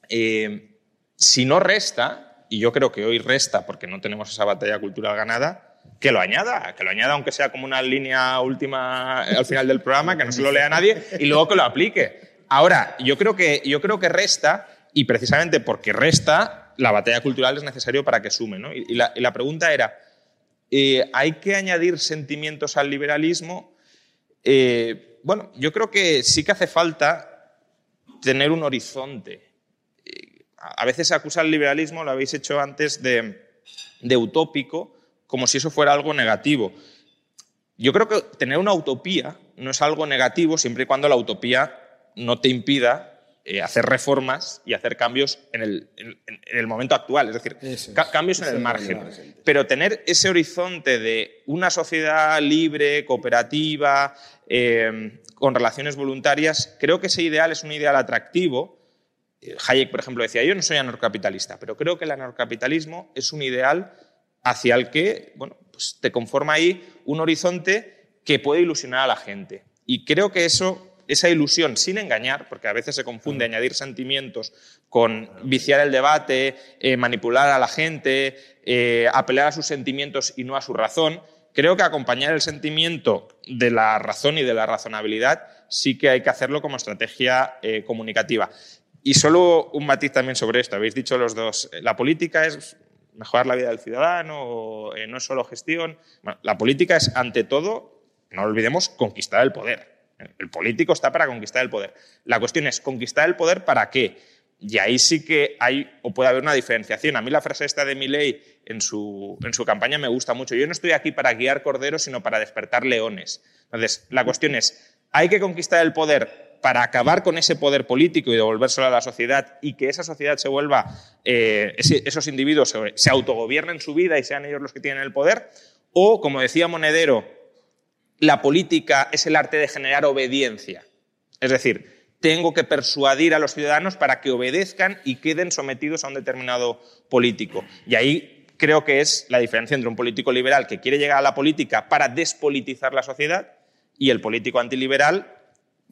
em, si no resta, y yo creo que hoy resta porque no tenemos esa batalla cultural ganada, que lo añada, que lo añada aunque sea como una línea última al final del programa, que no se lo lea nadie, y luego que lo aplique. Ahora, yo creo que, yo creo que resta, y precisamente porque resta, la batalla cultural es necesario para que sume. Y, la, pregunta era, eh, ¿hay que añadir sentimientos al liberalismo? Eh, bueno, yo creo que sí que hace falta tener un horizonte a veces se acusa al liberalismo, lo habéis hecho antes, de, utópico, como si eso fuera algo negativo. Yo creo que tener una utopía no es algo negativo siempre y cuando la utopía no te impida eh, hacer reformas y hacer cambios en el, momento actual, es decir, cambios en el margen. Pero tener ese horizonte de una sociedad libre, cooperativa, eh, con relaciones voluntarias, creo que ese ideal es un ideal atractivo Hayek, por ejemplo, decía, yo no soy anarcocapitalista, pero creo que el anarcocapitalismo es un ideal hacia el que bueno, pues te conforma ahí un horizonte que puede ilusionar a la gente. Y creo que eso, esa ilusión, sin engañar, porque a veces se confunde añadir sentimientos con viciar el debate, eh, manipular a la gente, eh, apelar a sus sentimientos y no a su razón, creo que acompañar el sentimiento de la razón y de la razonabilidad sí que hay que hacerlo como estrategia eh, comunicativa. Y solo un matiz también sobre esto. Habéis dicho los dos, la política es mejorar la vida del ciudadano, eh, no es solo gestión. la política es, ante todo, no olvidemos, conquistar el poder. El político está para conquistar el poder. La cuestión es, ¿conquistar el poder para qué? Y ahí sí que hay o puede haber una diferenciación. A mí la frase esta de Milley en su, en su campaña me gusta mucho. Yo no estoy aquí para guiar corderos, sino para despertar leones. Entonces, la cuestión es, ¿hay que conquistar el poder para acabar con ese poder político y devolvérselo a la sociedad y que esa sociedad se vuelva, eh, esos individuos se, autogobiernen su vida y sean ellos los que tienen el poder, o, como decía Monedero, la política es el arte de generar obediencia. Es decir, tengo que persuadir a los ciudadanos para que obedezcan y queden sometidos a un determinado político. Y ahí creo que es la diferencia entre un político liberal que quiere llegar a la política para despolitizar la sociedad y el político antiliberal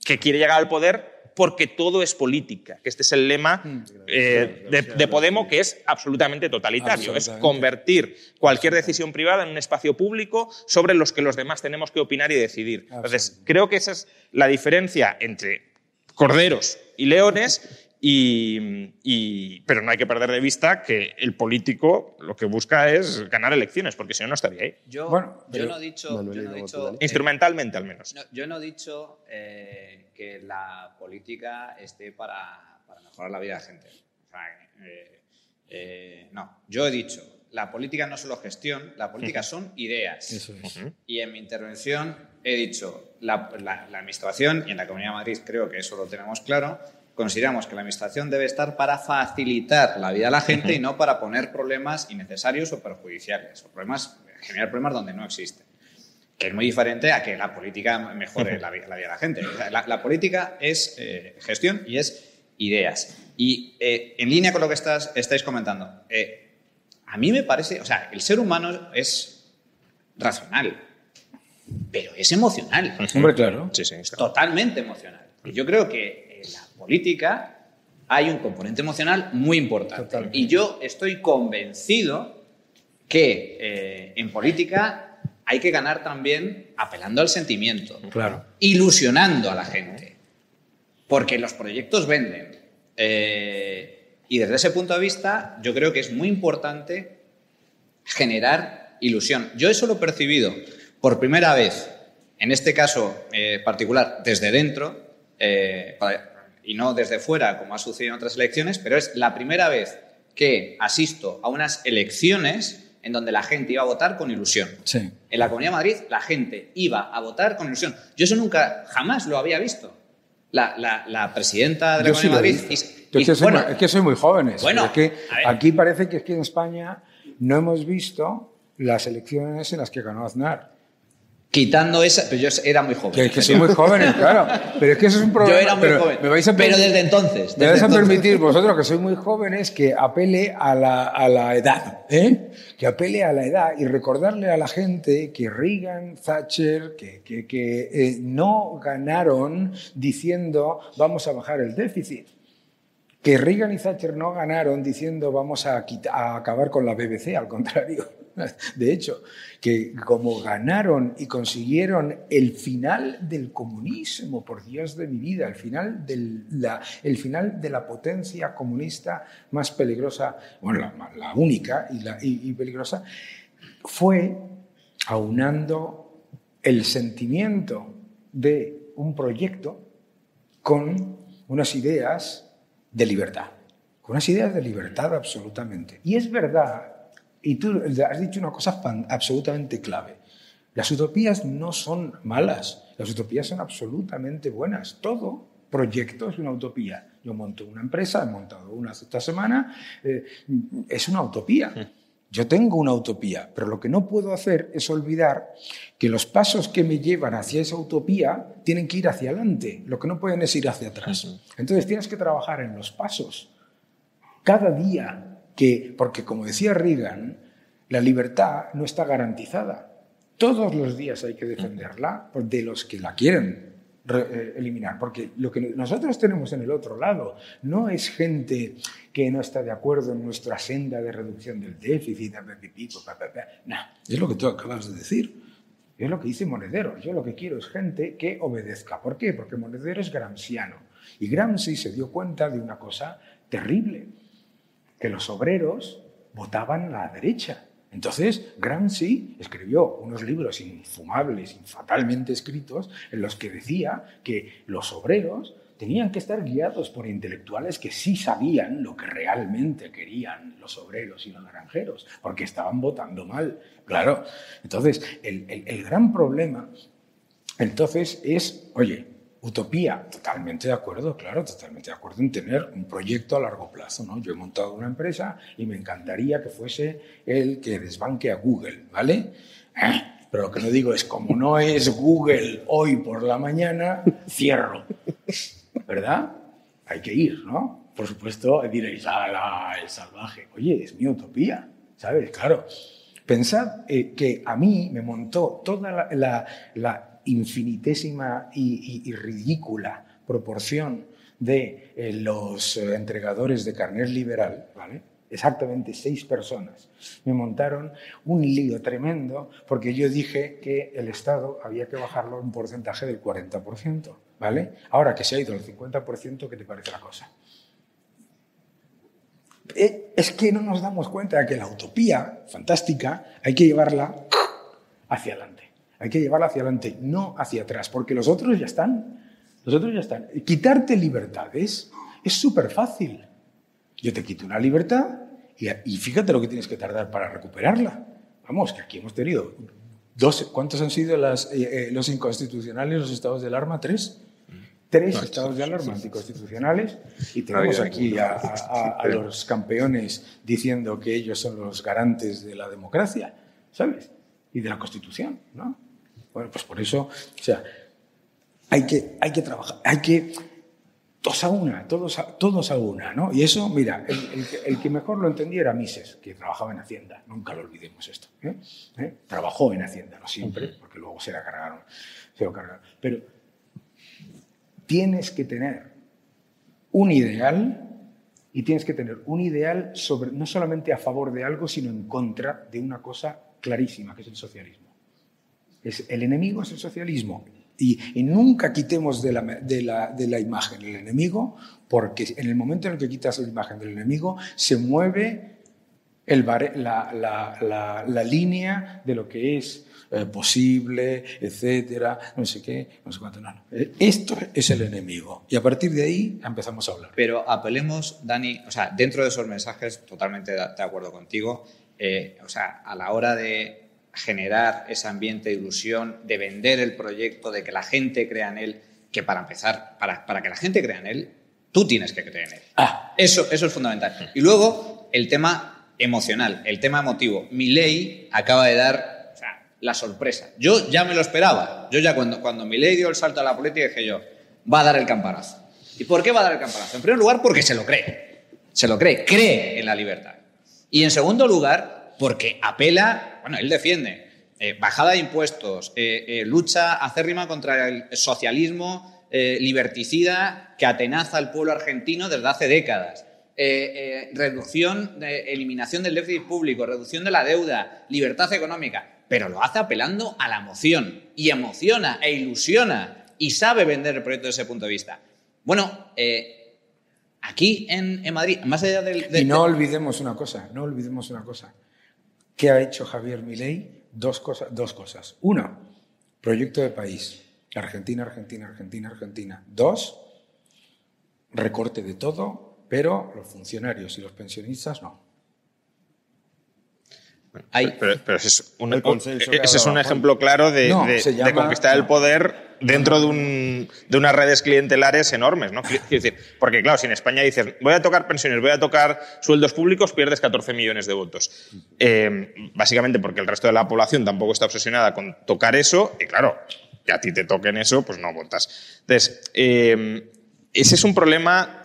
que quiere llegar al poder porque todo es política, que este es el lema mm. eh, de, Podemos, que es absolutamente totalitario, es convertir cualquier decisión privada en un espacio público sobre los que los demás tenemos que opinar y decidir. Entonces, creo que esa es la diferencia entre corderos y leones Y, y- pero no hay que perder de vista que el político lo que busca es ganar elecciones, porque si no, no estaría ahí. Yo, Bueno, yo no he dicho, Manuel, yo no he dicho- eh, Instrumentalmente, al menos. no, yo no he dicho eh, que la política esté para, para mejorar la vida de la gente. O sea, eh, eh, no, yo he dicho, la política no es solo gestión, la política son ideas. Eso es. Y en mi intervención he dicho, la, la- la Administración, y en la Comunidad de Madrid creo que eso lo tenemos claro, consideramos que la Administración debe estar para facilitar la vida a la gente y no para poner problemas innecesarios o perjudiciales, o problemas, generar problemas donde no existen. Que es muy diferente a que la política mejore la, vi- la vida de la gente. La, la política es eh, gestión y es ideas. Y eh, en línea con lo que estás, estáis comentando, eh, a mí me parece, o sea, el ser humano es racional, pero es emocional. Hombre, claro. Sí, sí, Es claro. totalmente emocional. Y yo creo que política hay un componente emocional muy importante. Totalmente. Y yo estoy convencido que eh, en política hay que ganar también apelando al sentimiento, Claro. ilusionando a la gente, porque los proyectos venden. Eh, y desde ese punto de vista, yo creo que es muy importante generar ilusión. Yo eso lo he percibido por primera vez, en este caso eh, particular, desde dentro, eh, para- y no desde fuera, como ha sucedido en otras elecciones, pero es la primera vez que asisto a unas elecciones en donde la gente iba a votar con ilusión. Sí. En la Comunidad de Madrid la gente iba a votar con ilusión. Yo eso nunca, jamás lo había visto. La, la- la presidenta de la Yo sí Comunidad he de Madrid... y- y, es, que soy, bueno, muy- es que soy muy jóvenes. Bueno, es que aquí parece que es que en España no hemos visto las elecciones en las que ganó Aznar. Quitando esa... Pero yo era muy joven. Que, que soy muy jóvenes, claro. Pero es que eso es un problema. Yo era muy pero joven. Me vais a pero desde entonces. Me desde vais a permitir vosotros que sois muy jóvenes que apele a la, a la edad, ¿eh? que apele a la edad y recordarle a la gente que Reagan, Thatcher, que, que- que, eh, no ganaron diciendo vamos a bajar el déficit. Que Reagan y Thatcher no ganaron diciendo vamos a, quita- a acabar con la BBC, al contrario. De hecho, que como ganaron y consiguieron el final del comunismo, por Dios de mi vida, el final, del- la, el final de la potencia comunista más peligrosa, bueno, la, única y, la, y peligrosa, fue aunando el sentimiento de un proyecto con unas ideas de libertad, con unas ideas de libertad absolutamente. Y es verdad, y tú has dicho una cosa fan- absolutamente clave, las utopías no son malas, las utopías son absolutamente buenas. Todo proyecto es una utopía. Yo monto una empresa, he montado una esta semana, eh, es una utopía. Yo tengo una utopía, pero lo que no puedo hacer es olvidar que los pasos que me llevan hacia esa utopía tienen que ir hacia adelante. Lo que no pueden es ir hacia atrás. Entonces tienes que trabajar en los pasos. Cada día que, porque como decía Reagan, la libertad no está garantizada. Todos los días hay que defenderla de los que la quieren re- eh, eliminar, porque lo que nosotros tenemos en el otro lado no es gente que no está de acuerdo en nuestra senda de reducción del déficit, no, es lo que tú acabas de decir. Es lo que dice Monedero. Yo lo que quiero es gente que obedezca. ¿Por qué? Porque Monedero es gramsciano. Y Gramsci se dio cuenta de una cosa terrible, que los obreros votaban a la derecha. Entonces, Gramsci escribió unos libros infumables, fatalmente escritos, en los que decía que los obreros tenían que estar guiados por intelectuales que sí sabían lo que realmente querían los obreros y los granjeros, porque estaban votando mal. Claro. Entonces, el, el- el gran problema entonces es, oye, utopía, totalmente de acuerdo, claro, totalmente de acuerdo en tener un proyecto a largo plazo, ¿no? Yo he montado una empresa y me encantaría que fuese el que desbanque a Google, ¿vale? Eh, Pero lo que no digo es, como no es Google hoy por la mañana, cierro, ¿verdad? Hay que ir, ¿no? Por supuesto, diréis, ¡ala, el salvaje! Oye, es mi utopía, ¿sabes? Claro. Pensad eh, que a mí me montó toda la, la- la infinitésima y, y- y ridícula proporción de eh, los eh, entregadores de carnet liberal, ¿vale? exactamente seis personas, me montaron un lío tremendo porque yo dije que el Estado había que bajarlo un porcentaje del 40%, ¿vale? Ahora que se ha ido al 50%, ¿qué te parece la cosa? eh, es que no nos damos cuenta de que la utopía fantástica hay que llevarla hacia adelante. Hay que llevarla hacia adelante, no hacia atrás, porque los otros ya están. Los otros ya están. Quitarte libertades es súper fácil. Yo te quito una libertad y, fíjate lo que tienes que tardar para recuperarla. Vamos, que aquí hemos tenido dos, ¿cuántos han sido las, eh, eh, los inconstitucionales, los estados de alarma? ¿Tres? Tres estados de alarma anticonstitucionales y tenemos aquí a, los campeones diciendo que ellos son los garantes de la democracia, ¿sabes? Y de la Constitución, ¿no? Bueno, pues por eso, o sea, hay que, hay que trabajar, hay que todos a una, todos a, todos a una, ¿no? Y eso, mira, el, que mejor lo entendía era Mises, que trabajaba en Hacienda, nunca lo olvidemos esto. ¿eh? ¿Eh? Trabajó en Hacienda, no siempre, porque luego se la cargaron, se lo cargaron. Pero tienes que tener un ideal y tienes que tener un ideal sobre, no solamente a favor de algo, sino en contra de una cosa clarísima, que es el socialismo. Es, el enemigo es el socialismo y, nunca quitemos de la, de, la, de la, imagen el enemigo, porque en el momento en el que quitas la imagen del enemigo, se mueve el, la, la, línea de lo que es eh, posible, etcétera, no sé qué, no sé cuánto. Eh, Esto es el enemigo. Y a partir de ahí empezamos a hablar. Pero apelemos, Dani, o sea, dentro de esos mensajes, totalmente de, acuerdo contigo, eh, o sea, a la hora de generar ese ambiente de ilusión, de vender el proyecto, de que la gente crea en él, que para empezar, para, para que la gente crea en él, tú tienes que creer en él. Ah. Eso, eso es fundamental. Y luego, el tema emocional, el tema emotivo. Mi ley acaba de dar la sorpresa. Yo ya me lo esperaba. Yo ya cuando, cuando mi ley dio el salto a la política dije yo, va a dar el campanazo. ¿Y por qué va a dar el campanazo? En primer lugar, porque se lo cree. Se lo cree, cree en la libertad. Y en segundo lugar, porque apela bueno, él defiende eh, bajada de impuestos, eh, eh, lucha acérrima contra el socialismo liberticida que atenaza al pueblo argentino desde hace décadas. reducción, eliminación del déficit público, reducción de la deuda, libertad económica, pero lo hace apelando a la emoción y emociona e ilusiona y sabe vender el proyecto desde ese punto de vista. Bueno, aquí en, Madrid, más allá del... y no olvidemos una cosa, no olvidemos una cosa. ¿Qué ha hecho Javier Milei? Dos cosas. Dos cosas. Una, proyecto de país. Argentina, Argentina, Argentina, Argentina. Dos, recorte de todo, pero los funcionarios y los pensionistas no. pero, ese es un, ese es un ejemplo claro de, conquistar el poder dentro de, unas redes clientelares enormes. ¿no? decir, porque claro, si en España dices, voy a tocar pensiones, voy a tocar sueldos públicos, pierdes 14 millones de votos. Eh, básicamente porque el resto de la población tampoco está obsesionada con tocar eso, y claro, que a ti te toquen eso, pues no votas. Entonces, eh, ese es un problema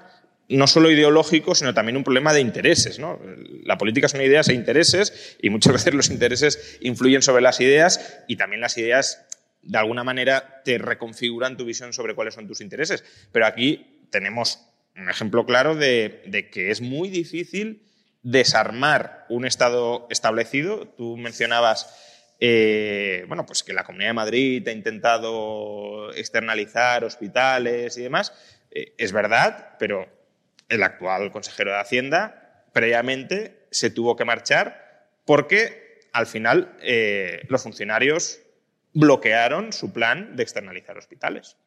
no solo ideológico, sino también un problema de intereses. ¿no? La política son ideas e intereses y muchas veces los intereses influyen sobre las ideas y también las ideas de alguna manera te reconfiguran tu visión sobre cuáles son tus intereses. Pero aquí tenemos un ejemplo claro de, que es muy difícil desarmar un Estado establecido. Tú mencionabas eh, bueno, pues que la Comunidad de Madrid ha intentado externalizar hospitales y demás. Eh, es verdad, pero el actual consejero de Hacienda previamente se tuvo que marchar porque al final eh, los funcionarios bloquearon su plan de externalizar hospitales.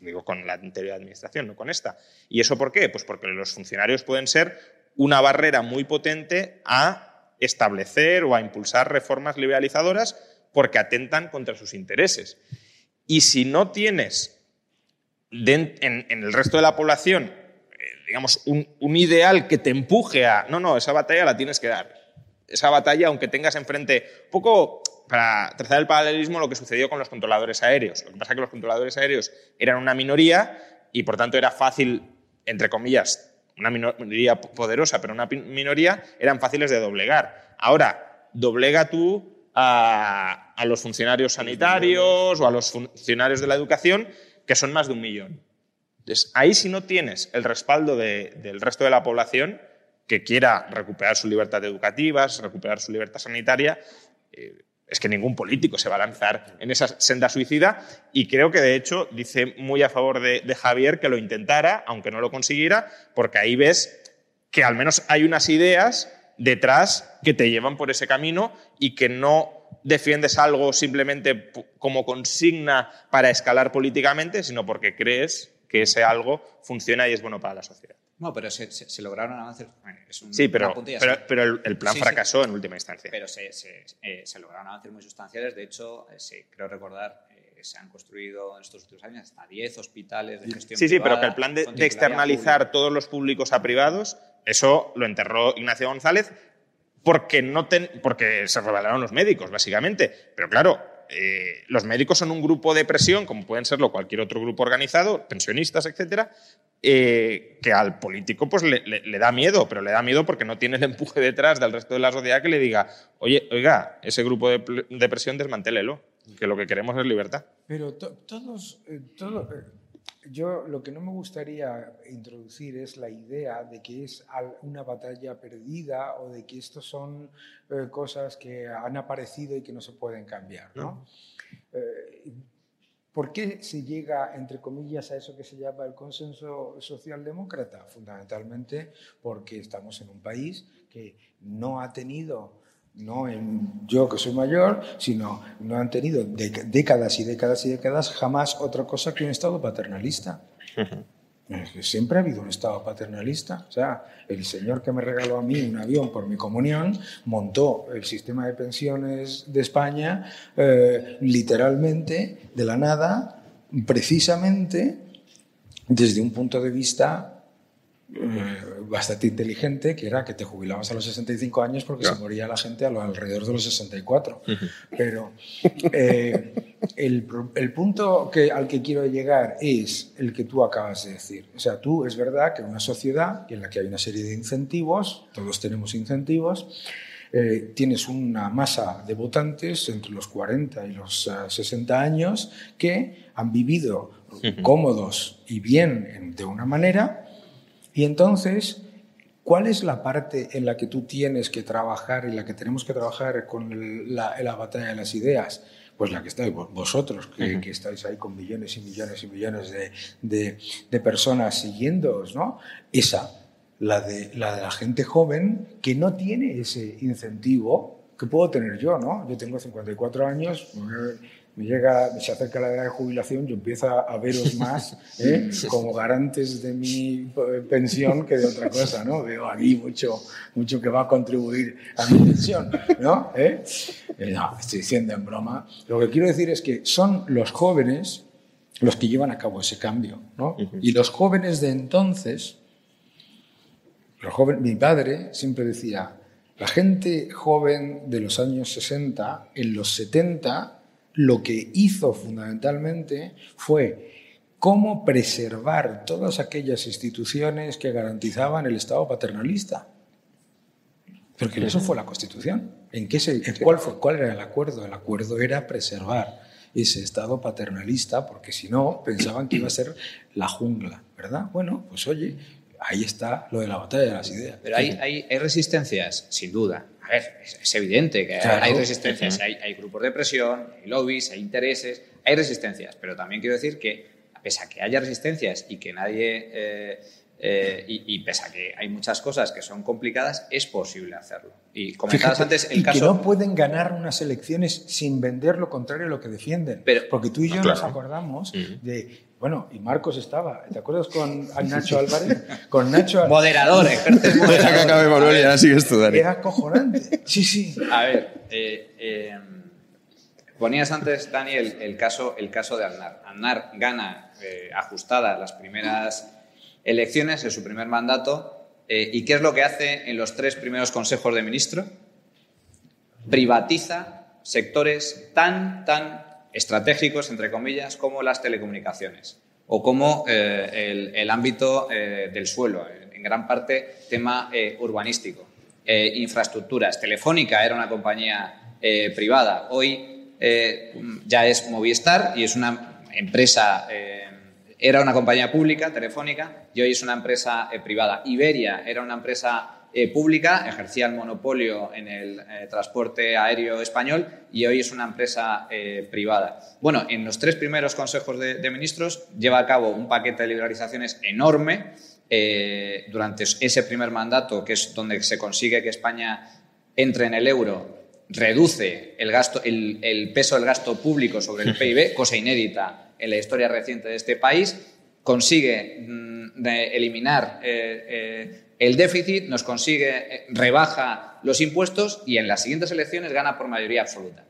Digo, con la anterior administración, no con esta. ¿Y eso por qué? Pues porque los funcionarios pueden ser una barrera muy potente a establecer o a impulsar reformas liberalizadoras porque atentan contra sus intereses. Y si no tienes en, el resto de la población digamos, un, ideal que te empuje a, no, no, esa batalla la tienes que dar. Esa batalla, aunque tengas enfrente, poco para trazar el paralelismo, lo que sucedió con los controladores aéreos. Lo que pasa es que los controladores aéreos eran una minoría y, por tanto, era fácil, entre comillas, una minoría poderosa, pero una minoría, eran fáciles de doblegar. Ahora, doblega tú a, a los funcionarios sanitarios o a los funcionarios de la educación, que son más de un millón. Entonces, ahí si no tienes el respaldo del resto de la población que quiera recuperar su libertad educativa, recuperar su libertad sanitaria, eh, es que ningún político se va a lanzar en esa senda suicida y creo que de hecho dice muy a favor de, Javier que lo intentara, aunque no lo consiguiera, porque ahí ves que al menos hay unas ideas detrás que te llevan por ese camino y que no defiendes algo simplemente como consigna para escalar políticamente, sino porque crees que ese algo funciona y es bueno para la sociedad. No, pero se, lograron avances. sí, pero, pero, el, plan fracasó en última instancia. Pero se, eh, se, lograron avances muy sustanciales. De hecho, eh, creo recordar, eh, se han construido en estos últimos años hasta 10 hospitales de gestión Sí, sí, pero que el plan de, externalizar todos los públicos a privados, eso lo enterró Ignacio González porque, no porque se rebelaron los médicos, básicamente. Pero claro, los médicos son un grupo de presión, como pueden serlo cualquier otro grupo organizado, pensionistas, etcétera, eh, que al político pues le, da miedo, pero le da miedo porque no tiene el empuje detrás del resto de la sociedad que le diga, oye, oiga, ese grupo de, presión desmantélelo, que lo que queremos es libertad. Pero todos, eh, eh, yo lo que no me gustaría introducir es la idea de que es una batalla perdida o de que estos son cosas que han aparecido y que no se pueden cambiar, ¿no? ¿Por qué se llega, entre comillas, a eso que se llama el consenso socialdemócrata? Fundamentalmente porque estamos en un país que no ha tenido, no en yo que soy mayor, sino no han tenido décadas y décadas y décadas jamás otra cosa que un Estado paternalista. Siempre ha habido un Estado paternalista. O sea, el señor que me regaló a mí un avión por mi comunión montó el sistema de pensiones de España eh, literalmente de la nada, precisamente desde un punto de vista bastante inteligente, que era que te jubilabas a los 65 años porque se moría la gente a lo alrededor de los 64. Pero eh, el, el, punto que, al que quiero llegar es el que tú acabas de decir. O sea, tú es verdad que en una sociedad en la que hay una serie de incentivos, todos tenemos incentivos, eh, tienes una masa de votantes entre los 40 y los 60 años que han vivido cómodos y bien de una manera y entonces, ¿cuál es la parte en la que tú tienes que trabajar, en la que tenemos que trabajar con la, la batalla de las ideas? Pues la que estáis vosotros, que, estáis ahí con millones y millones y millones de, de, personas siguiéndoos, ¿no? Esa, la de, la de la gente joven que no tiene ese incentivo que puedo tener yo, ¿no? Yo tengo 54 años, me llega, se acerca la edad de jubilación, yo empiezo a veros más ¿eh? como garantes de mi eh, pensión que de otra cosa, ¿no? Veo aquí mucho, mucho que va a contribuir a mi pensión, ¿no? ¿Eh? No, estoy diciendo en broma. Lo que quiero decir es que son los jóvenes los que llevan a cabo ese cambio, ¿no? Y los jóvenes de entonces, los jóvenes, mi padre siempre decía, la gente joven de los años 60, en los 70, lo que hizo fundamentalmente fue cómo preservar todas aquellas instituciones que garantizaban el Estado paternalista. Porque eso fue la Constitución. ¿En qué se, cuál, fue, ¿Cuál era el acuerdo? El acuerdo era preservar ese Estado paternalista, porque si no, pensaban que iba a ser la jungla, ¿verdad? Bueno, pues oye, ahí está lo de la batalla de las ideas. Pero hay, hay resistencias, sin duda es, evidente que hay resistencias, hay, grupos de presión, hay lobbies, hay intereses, hay resistencias, pero también quiero decir que, pese a que haya resistencias y que nadie... Eh, eh, y, pese a que hay muchas cosas que son complicadas, es posible hacerlo. Y comentabas antes el y caso. Que no pueden ganar unas elecciones sin vender lo contrario a lo que defienden. Pero, Porque tú y yo nos acordamos de bueno, y Marcos estaba, ¿te acuerdas con Nacho Álvarez? Con Nacho Moderador, ejerce que acabe Manuel y ahora sigues tú, Dani. Era acojonante. Sí, sí. A ver, eh, eh, ponías antes, Dani, el, caso, el caso de Aznar. Aznar gana eh, ajustada las primeras elecciones en su primer mandato. ¿Y qué es lo que hace en los tres primeros consejos de ministro? Privatiza sectores tan, tan estratégicos, entre comillas, como las telecomunicaciones o como eh, el, ámbito eh, del suelo, en gran parte tema eh, urbanístico. infraestructuras. Telefónica era una compañía privada, hoy ya es Movistar y es una empresa, era una compañía pública, Telefónica, y hoy es una empresa privada. Iberia era una empresa eh, pública, ejercía el monopolio en el eh, transporte aéreo español y hoy es una empresa eh, privada. Bueno, en los tres primeros consejos de, ministros lleva a cabo un paquete de liberalizaciones enorme eh, durante ese primer mandato, que es donde se consigue que España entre en el euro, reduce el, gasto, el, peso del gasto público sobre el PIB, cosa inédita en la historia reciente de este país, consigue mm, eliminar eh, eh, el déficit, nos consigue, rebaja los impuestos y en las siguientes elecciones gana por mayoría absoluta.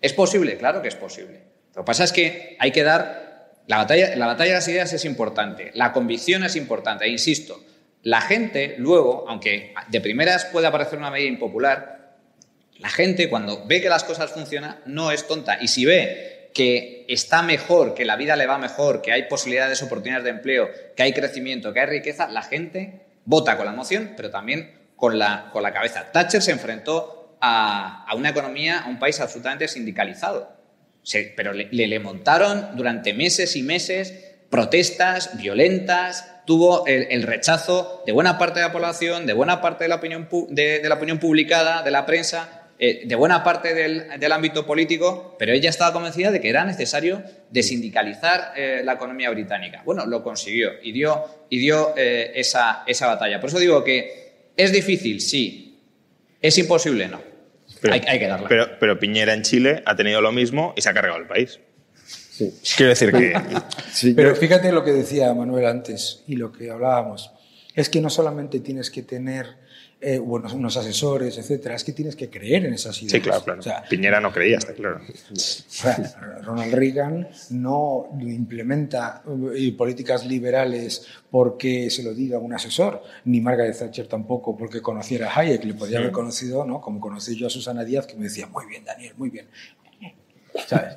¿Es posible? Claro que es posible. Lo que pasa es que hay que dar la batalla, la batalla de las ideas es importante, la convicción es importante, e insisto, la gente luego, aunque de primeras puede aparecer una medida impopular, la gente cuando ve que las cosas funcionan no es tonta y si ve que está mejor, que la vida le va mejor, que hay posibilidades, oportunidades de empleo, que hay crecimiento, que hay riqueza, la gente vota con la emoción, pero también con la, con la cabeza. Thatcher se enfrentó a, a una economía, a un país absolutamente sindicalizado pero le, le, montaron durante meses y meses protestas violentas, tuvo el, rechazo de buena parte de la población, de buena parte de la opinión, de, la opinión publicada, de la prensa, eh, de buena parte del, ámbito político, pero ella estaba convencida de que era necesario desindicalizar eh, la economía británica. Bueno, lo consiguió y dio, y dio eh, esa, esa batalla. Por eso digo que es difícil, sí. Es imposible, no. Pero, hay, que darla. Pero, Piñera en Chile ha tenido lo mismo y se ha cargado el país. Sí. Quiero decir que... pero fíjate lo que decía Manuel antes y lo que hablábamos. Es que no solamente tienes que tener eh, bueno, unos asesores, etcétera, es que tienes que creer en esas ideas. Sí, claro, claro. Piñera no creía, está claro. Ronald Reagan no implementa eh, políticas liberales porque se lo diga un asesor, ni Margaret Thatcher tampoco porque conociera a Hayek, le podría haber conocido, ¿no? Como conocí yo a Susana Díaz, que me decía, muy bien, Daniel, muy bien. ¿Sabes?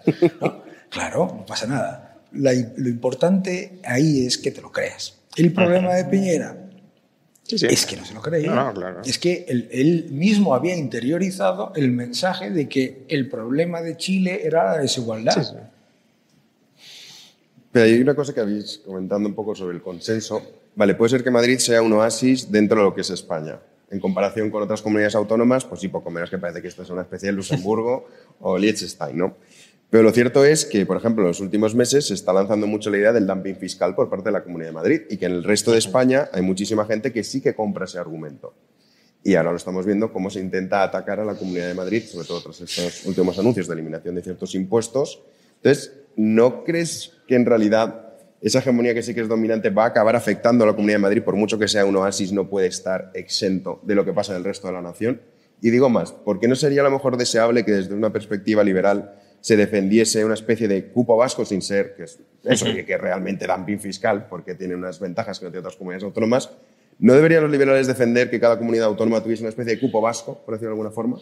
Claro, no pasa nada. lo importante ahí es que te lo creas. El problema de Piñera es que no se lo creía. Es que él, mismo había interiorizado el mensaje de que el problema de Chile era la desigualdad. Pero hay una cosa que habéis comentando un poco sobre el consenso. Vale, puede ser que Madrid sea un oasis dentro de lo que es España. En comparación con otras comunidades autónomas, pues sí, poco menos que parece que esto es una especie de Luxemburgo o Liechtenstein, ¿no? Pero lo cierto es que, por ejemplo, en los últimos meses se está lanzando mucho la idea del dumping fiscal por parte de la Comunidad de Madrid y que en el resto de España hay muchísima gente que sí que compra ese argumento. Y ahora lo estamos viendo cómo se intenta atacar a la Comunidad de Madrid, sobre todo tras estos últimos anuncios de eliminación de ciertos impuestos. Entonces, ¿no crees que en realidad esa hegemonía que sí que es dominante va a acabar afectando a la Comunidad de Madrid, por mucho que sea un oasis, no puede estar exento de lo que pasa en el resto de la nación? Y digo más, ¿por qué no sería a lo mejor deseable que desde una perspectiva liberal se defendiese una especie de cupo vasco sin ser que es eso, que, que realmente dumping fiscal, porque tiene unas ventajas que no tienen otras comunidades autónomas. ¿No deberían los liberales defender que cada comunidad autónoma tuviese una especie de cupo vasco, por decirlo de alguna forma?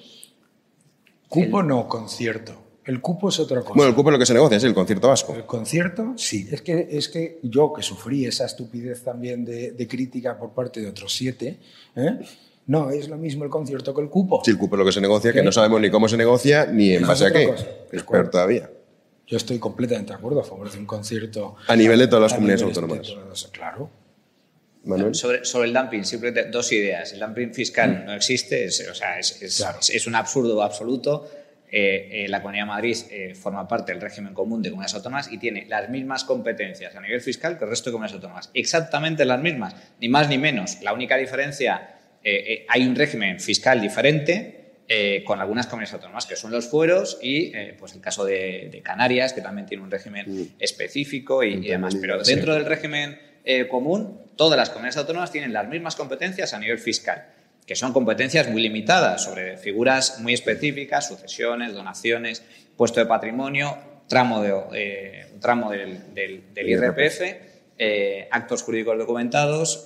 Cupo no, concierto. El cupo es otra cosa. Bueno, el cupo es lo que se negocia, es el concierto vasco. El concierto, sí. Es que, es que yo, que sufrí esa estupidez también de, de crítica por parte de otros siete, ¿eh? No, es lo mismo el concierto que el cupo. Sí, el cupo es lo que se negocia, que no sabemos ni cómo se negocia ni en base a qué. Es peor todavía. Yo estoy completamente de acuerdo a favor de un concierto. A nivel de todas las comunidades autónomas. claro. Manuel. Sobre, sobre, el dumping, simplemente dos ideas. El dumping fiscal mm. no existe, es, o sea, es, es, un absurdo absoluto. Eh, eh, la Comunidad de Madrid eh, forma parte del régimen común de comunidades autónomas y tiene las mismas competencias a nivel fiscal que el resto de comunidades autónomas. Exactamente las mismas, ni más ni menos. La única diferencia eh, eh, hay un régimen fiscal diferente eh, con algunas comunidades autónomas, que son los fueros y pues el caso de, Canarias, que también tiene un régimen mm. específico y, demás. Pero dentro del régimen común, todas las comunidades autónomas tienen las mismas competencias a nivel fiscal, que son competencias muy limitadas sobre figuras muy específicas, sucesiones, donaciones, puesto de patrimonio, tramo, de, tramo del, IRPF, actos jurídicos documentados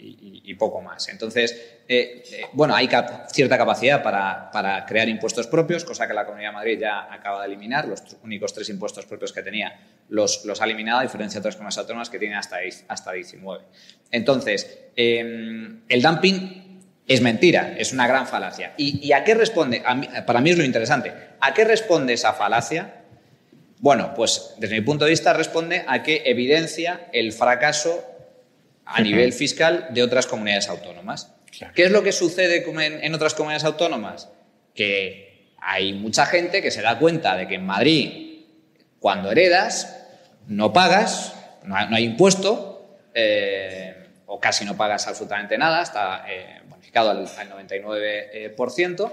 y, poco más. Entonces, eh, eh, bueno, hay cierta capacidad para, crear impuestos propios, cosa que la Comunidad de Madrid ya acaba de eliminar. Los únicos tres impuestos propios que tenía los, los ha eliminado, a diferencia de otras comunidades autónomas que tienen hasta, hasta 19. Entonces, em, el dumping es mentira, es una gran falacia. ¿Y, a qué responde? para mí es lo interesante. ¿A qué responde esa falacia? Bueno, pues desde mi punto de vista responde a que evidencia el fracaso a nivel fiscal de otras comunidades autónomas. ¿Qué es lo que sucede en, otras comunidades autónomas? Que hay mucha gente que se da cuenta de que en Madrid, cuando heredas, no pagas, no hay, impuesto, eh, o casi no pagas absolutamente nada, está eh, bonificado al, al 99%,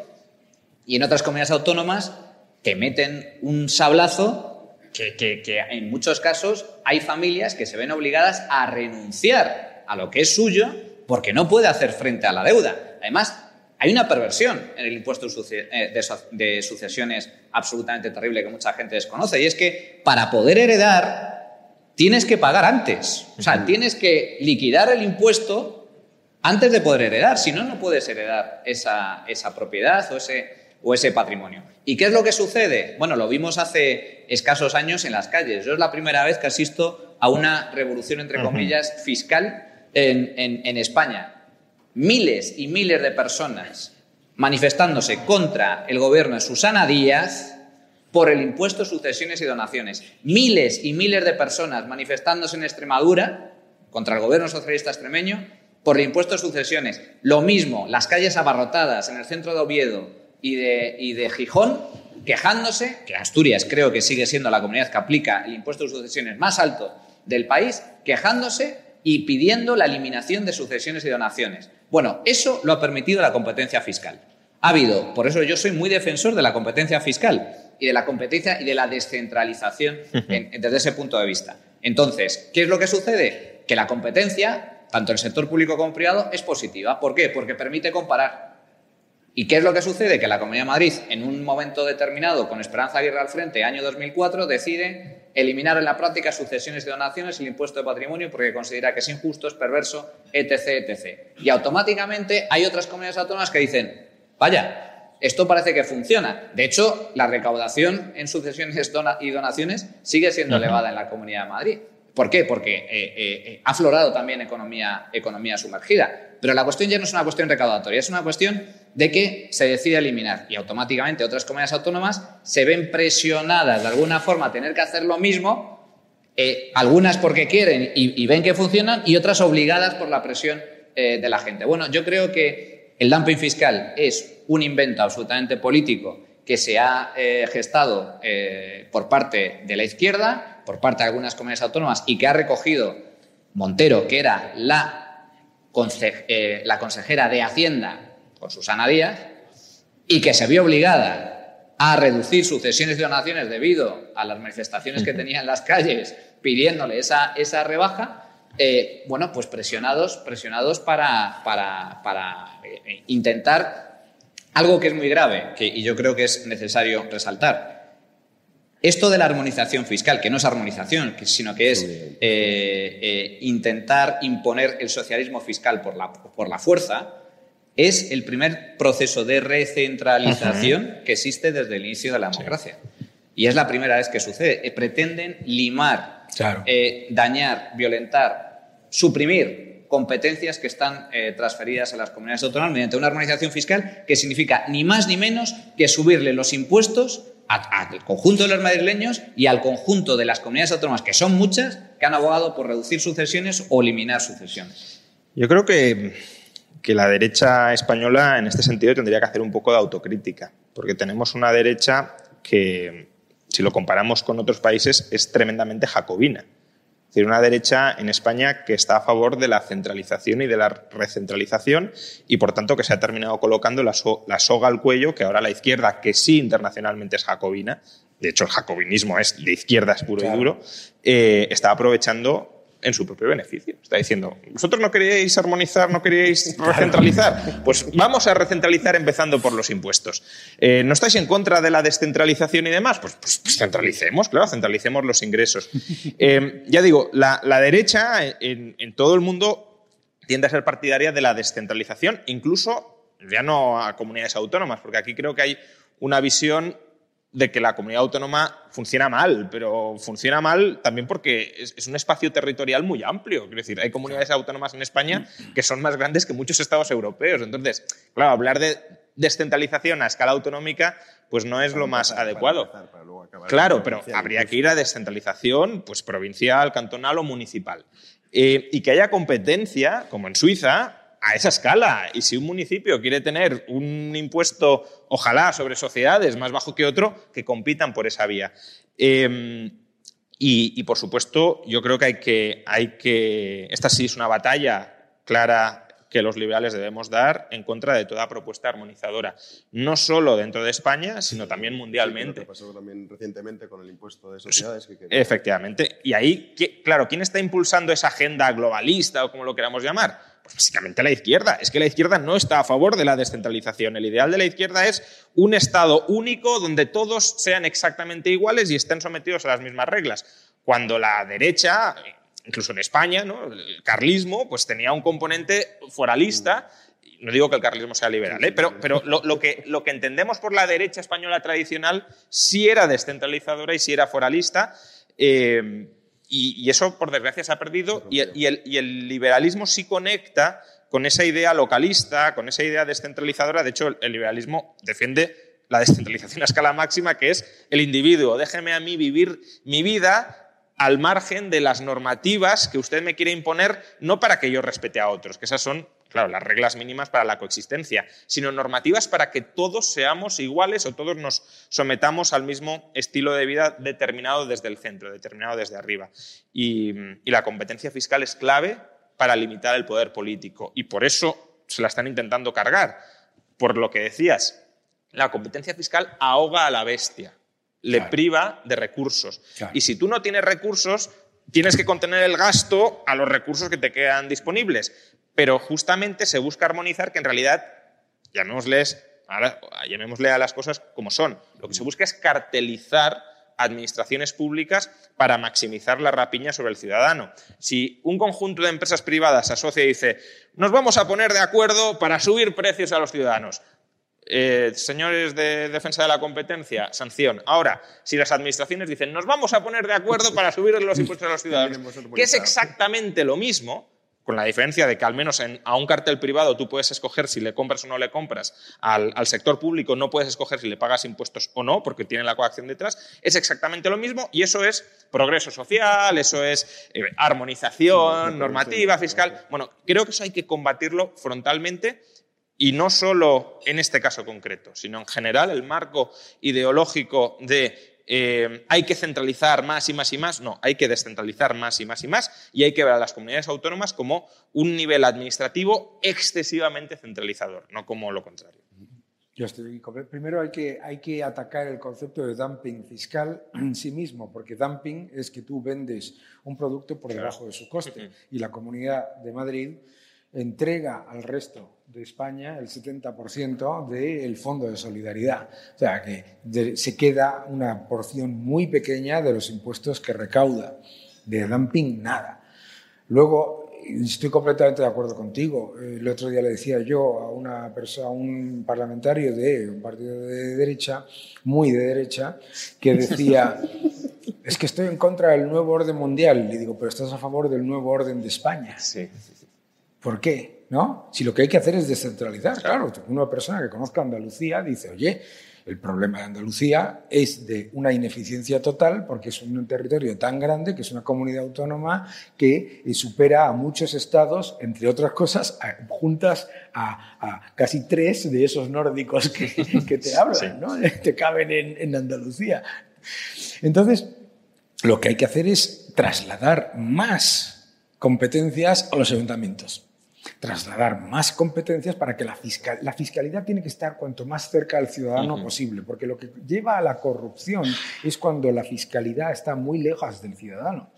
y en otras comunidades autónomas te meten un sablazo que, que- que en muchos casos hay familias que se ven obligadas a renunciar a lo que es suyo porque no puede hacer frente a la deuda. Además, hay una perversión en el impuesto eh, de de sucesiones absolutamente terrible que mucha gente desconoce, y es que para poder heredar tienes que pagar antes. O sea, tienes que liquidar el impuesto antes de poder heredar. Si no, no puedes heredar esa, esa propiedad o ese, o ese patrimonio. ¿Y qué es lo que sucede? Bueno, lo vimos hace escasos años en las calles. Yo es la primera vez que asisto a una revolución, entre comillas, fiscal en, en- en España. Miles y miles de personas manifestándose contra el gobierno de Susana Díaz por el impuesto de sucesiones y donaciones. Miles y miles de personas manifestándose en Extremadura contra el gobierno socialista extremeño por el impuesto de sucesiones. Lo mismo, las calles abarrotadas en el centro de Oviedo y de, y de Gijón, quejándose, que Asturias creo que sigue siendo la comunidad que aplica el impuesto de sucesiones más alto del país, quejándose y pidiendo la eliminación de sucesiones y donaciones. Bueno, eso lo ha permitido la competencia fiscal. Ha habido, por eso yo soy muy defensor de la competencia fiscal y de la competencia y de la descentralización en- desde ese punto de vista. Entonces, ¿qué es lo que sucede? Que la competencia, tanto en el sector público como privado, es positiva. ¿Por qué? Porque permite comparar. ¿Y qué es lo que sucede? Que la Comunidad de Madrid, en un momento determinado, con Esperanza Aguirre al frente, año 2004, decide eliminar en la práctica sucesiones y donaciones y el impuesto de patrimonio porque considera que es injusto, es perverso, etc, etc. Y automáticamente hay otras comunidades autónomas que dicen, vaya, esto parece que funciona. De hecho, la recaudación en sucesiones y donaciones sigue siendo elevada en la Comunidad de Madrid. ¿Por qué? Porque eh, eh, eh, ha aflorado también economía, economía sumergida. Pero la cuestión ya no es una cuestión recaudatoria, es una cuestión de que se decide eliminar y automáticamente otras comunidades autónomas se ven presionadas de alguna forma a tener que hacer lo mismo, algunas porque quieren y, y ven que funcionan y otras obligadas por la presión de la gente. Bueno, yo creo que el dumping fiscal es un invento absolutamente político que se ha gestado por parte de la izquierda, por parte de algunas comunidades autónomas y que ha recogido Montero, que era la, eh, la consejera de Hacienda con Susana Díaz, y que se vio obligada a reducir sucesiones y donaciones debido a las manifestaciones que tenía en las calles pidiéndole esa, esa rebaja, eh, bueno, pues presionados, presionados para, para, para, eh, intentar algo que es muy grave que, y yo creo que es necesario resaltar. Esto de la armonización fiscal, que no es armonización, sino que es eh, eh, intentar imponer el socialismo fiscal por la, por la fuerza, es el primer proceso de recentralización que existe desde el inicio de la democracia. Y es la primera vez que sucede. Eh, pretenden limar, Claro. eh, dañar, violentar, suprimir competencias que están eh, transferidas a las comunidades autónomas mediante una armonización fiscal que significa ni más ni menos que subirle los impuestos al conjunto de los madrileños y al conjunto de las comunidades autónomas, que son muchas, que han abogado por reducir sucesiones o eliminar sucesiones. Yo creo que, que la derecha española en este sentido tendría que hacer un poco de autocrítica, porque tenemos una derecha que, si lo comparamos con otros países, es tremendamente jacobina. Es decir, una derecha en España que está a favor de la centralización y de la recentralización y, por tanto, que se ha terminado colocando la, so- la soga al cuello que ahora la izquierda, que sí internacionalmente es jacobina, de hecho el jacobinismo es de izquierdas puro Claro. y duro, eh, está aprovechando en su propio beneficio. Está diciendo, vosotros no queríais armonizar, no queríais recentralizar. Pues vamos a recentralizar empezando por los impuestos. Eh, ¿No estáis en contra de la descentralización y demás? Pues, pues- pues centralicemos, claro, centralicemos los ingresos. Eh, ya digo, la, la derecha en, en todo el mundo tiende a ser partidaria de la descentralización, incluso ya no a comunidades autónomas, porque aquí creo que hay una visión de que la comunidad autónoma funciona mal, pero funciona mal también porque es, es un espacio territorial muy amplio. Quiero decir, hay comunidades autónomas en España que son más grandes que muchos estados europeos. Entonces, claro, hablar de descentralización a escala autonómica pues no es lo más adecuado. Claro, pero habría que ir a descentralización pues provincial, cantonal o municipal. Eh, y que haya competencia, como en Suiza, a esa escala. Y si un municipio quiere tener un impuesto, ojalá, sobre sociedades más bajo que otro, que compitan por esa vía. Eh, Y, y, por supuesto, yo creo que hay, que hay que. Esta sí es una batalla clara que los liberales debemos dar en contra de toda propuesta armonizadora, no solo dentro de España, sino también mundialmente. Sí, pasó también recientemente con el impuesto de sociedades. Que Efectivamente. Y ahí, claro, ¿quién está impulsando esa agenda globalista o como lo queramos llamar? Pues básicamente la izquierda. Es que la izquierda no está a favor de la descentralización. El ideal de la izquierda es un Estado único donde todos sean exactamente iguales y estén sometidos a las mismas reglas. Cuando la derecha, incluso en España, el carlismo pues tenía un componente foralista. No digo que el carlismo sea liberal, ¿eh? pero, pero lo, que, lo que entendemos por la derecha española tradicional sí era descentralizadora y sí era foralista. Eh, y, eso, por desgracia, se ha perdido. Y, el, y el liberalismo sí conecta con esa idea localista, con esa idea descentralizadora. De hecho, el liberalismo defiende la descentralización a escala máxima, que es el individuo. Déjeme a mí vivir mi vida al margen de las normativas que usted me quiere imponer, no para que yo respete a otros, que esas son, claro, las reglas mínimas para la coexistencia, sino normativas para que todos seamos iguales o todos nos sometamos al mismo estilo de vida determinado desde el centro, determinado desde arriba. Y, y la competencia fiscal es clave para limitar el poder político y por eso se la están intentando cargar. Por lo que decías, la competencia fiscal ahoga a la bestia le priva de recursos. Y si tú no tienes recursos, tienes que contener el gasto a los recursos que te quedan disponibles. Pero justamente se busca armonizar que en realidad, llamémosles, llamémosle a las cosas como son. Lo que se busca es cartelizar administraciones públicas para maximizar la rapiña sobre el ciudadano. Si un conjunto de empresas privadas se asocia y dice, nos vamos a poner de acuerdo para subir precios a los ciudadanos, eh, señores de defensa de la competencia, sanción. Ahora, si las administraciones dicen, nos vamos a poner de acuerdo para subir los impuestos a los ciudadanos, que es exactamente lo mismo, con la diferencia de que al menos a un cartel privado tú puedes escoger si le compras o no le compras, al, sector público no puedes escoger si le pagas impuestos o no, porque tiene la coacción detrás, es exactamente lo mismo y eso es progreso social, eso es eh, armonización, normativa, fiscal. Bueno, creo que eso hay que combatirlo frontalmente y no solo en este caso concreto, sino en general el marco ideológico de eh, hay que centralizar más y más y más, no, hay que descentralizar más y más y más y hay que ver a las comunidades autónomas como un nivel administrativo excesivamente centralizador, no como lo contrario. Yo estoy, primero hay que, hay que atacar el concepto de dumping fiscal en sí mismo, porque dumping es que tú vendes un producto por debajo de su coste y la Comunidad de Madrid entrega al resto de España el 70% del Fondo de Solidaridad. O sea, que se queda una porción muy pequeña de los impuestos que recauda. De dumping, nada. Luego, estoy completamente de acuerdo contigo. El otro día le decía yo a una persona, a un parlamentario de un partido de derecha, muy de derecha, que decía, es que estoy en contra del nuevo orden mundial. Le digo, pero estás a favor del nuevo orden de España. Sí. ¿Por qué? ¿No? Si lo que hay que hacer es descentralizar, claro. Una persona que conozca Andalucía dice, oye, el problema de Andalucía es de una ineficiencia total porque es un territorio tan grande que es una comunidad autónoma que eh, supera a muchos estados, entre otras cosas, juntas a, casi tres de esos nórdicos que, te hablan, ¿no? Te caben en, en Andalucía. Entonces, lo que hay que hacer es trasladar más competencias a los ayuntamientos trasladar más competencias para que la, fiscal, la fiscalidad tiene que estar cuanto más cerca al ciudadano posible, porque lo que lleva a la corrupción es cuando la fiscalidad está muy lejos del ciudadano.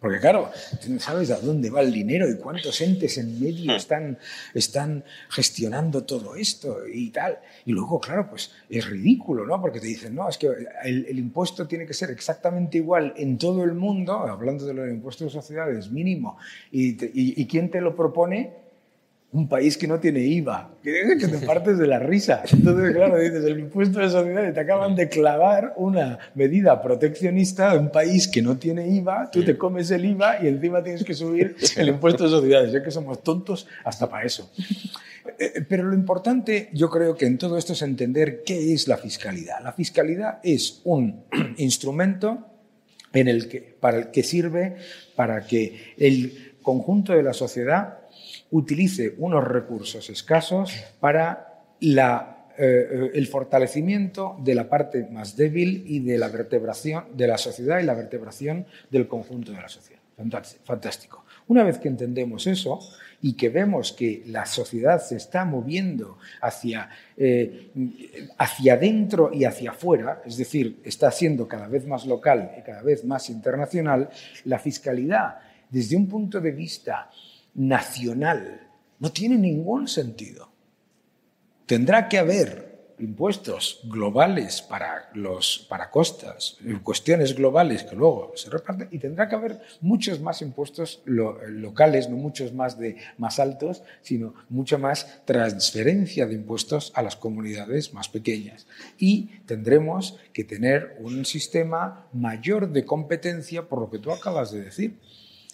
Porque claro, tú no sabes a dónde va el dinero y cuántos entes en medio están, están gestionando todo esto y tal. Y luego, claro, pues es ridículo, ¿no? Porque te dicen, no, es que el, impuesto tiene que ser exactamente igual en todo el mundo, hablando de los impuestos de sociedades, mínimo. ¿Y, y, y quién te lo propone? Un país que no tiene IVA, que, te partes de la risa. Entonces, claro, dices, el impuesto de sociedades, te acaban de clavar una medida proteccionista de un país que no tiene IVA, tú te comes el IVA y encima tienes que subir el impuesto de sociedades. Ya que somos tontos hasta para eso. Eh, eh, pero lo importante, yo creo que en todo esto es entender qué es la fiscalidad. La fiscalidad es un instrumento en el que, para el que sirve para que el conjunto de la sociedad utilice unos recursos escasos para la eh, el fortalecimiento de la parte más débil y de la vertebración de la sociedad y la vertebración del conjunto de la sociedad. Fantástico. Una vez que entendemos eso y que vemos que la sociedad se está moviendo hacia, eh, hacia adentro y hacia afuera, es decir, está siendo cada vez más local y cada vez más internacional, la fiscalidad desde un punto de vista nacional no tiene ningún sentido. Tendrá que haber impuestos globales para, los, para costas, cuestiones globales que luego se reparten, y tendrá que haber muchos más impuestos locales, no muchos más, de, más altos, sino mucha más transferencia de impuestos a las comunidades más pequeñas. Y tendremos que tener un sistema mayor de competencia por lo que tú acabas de decir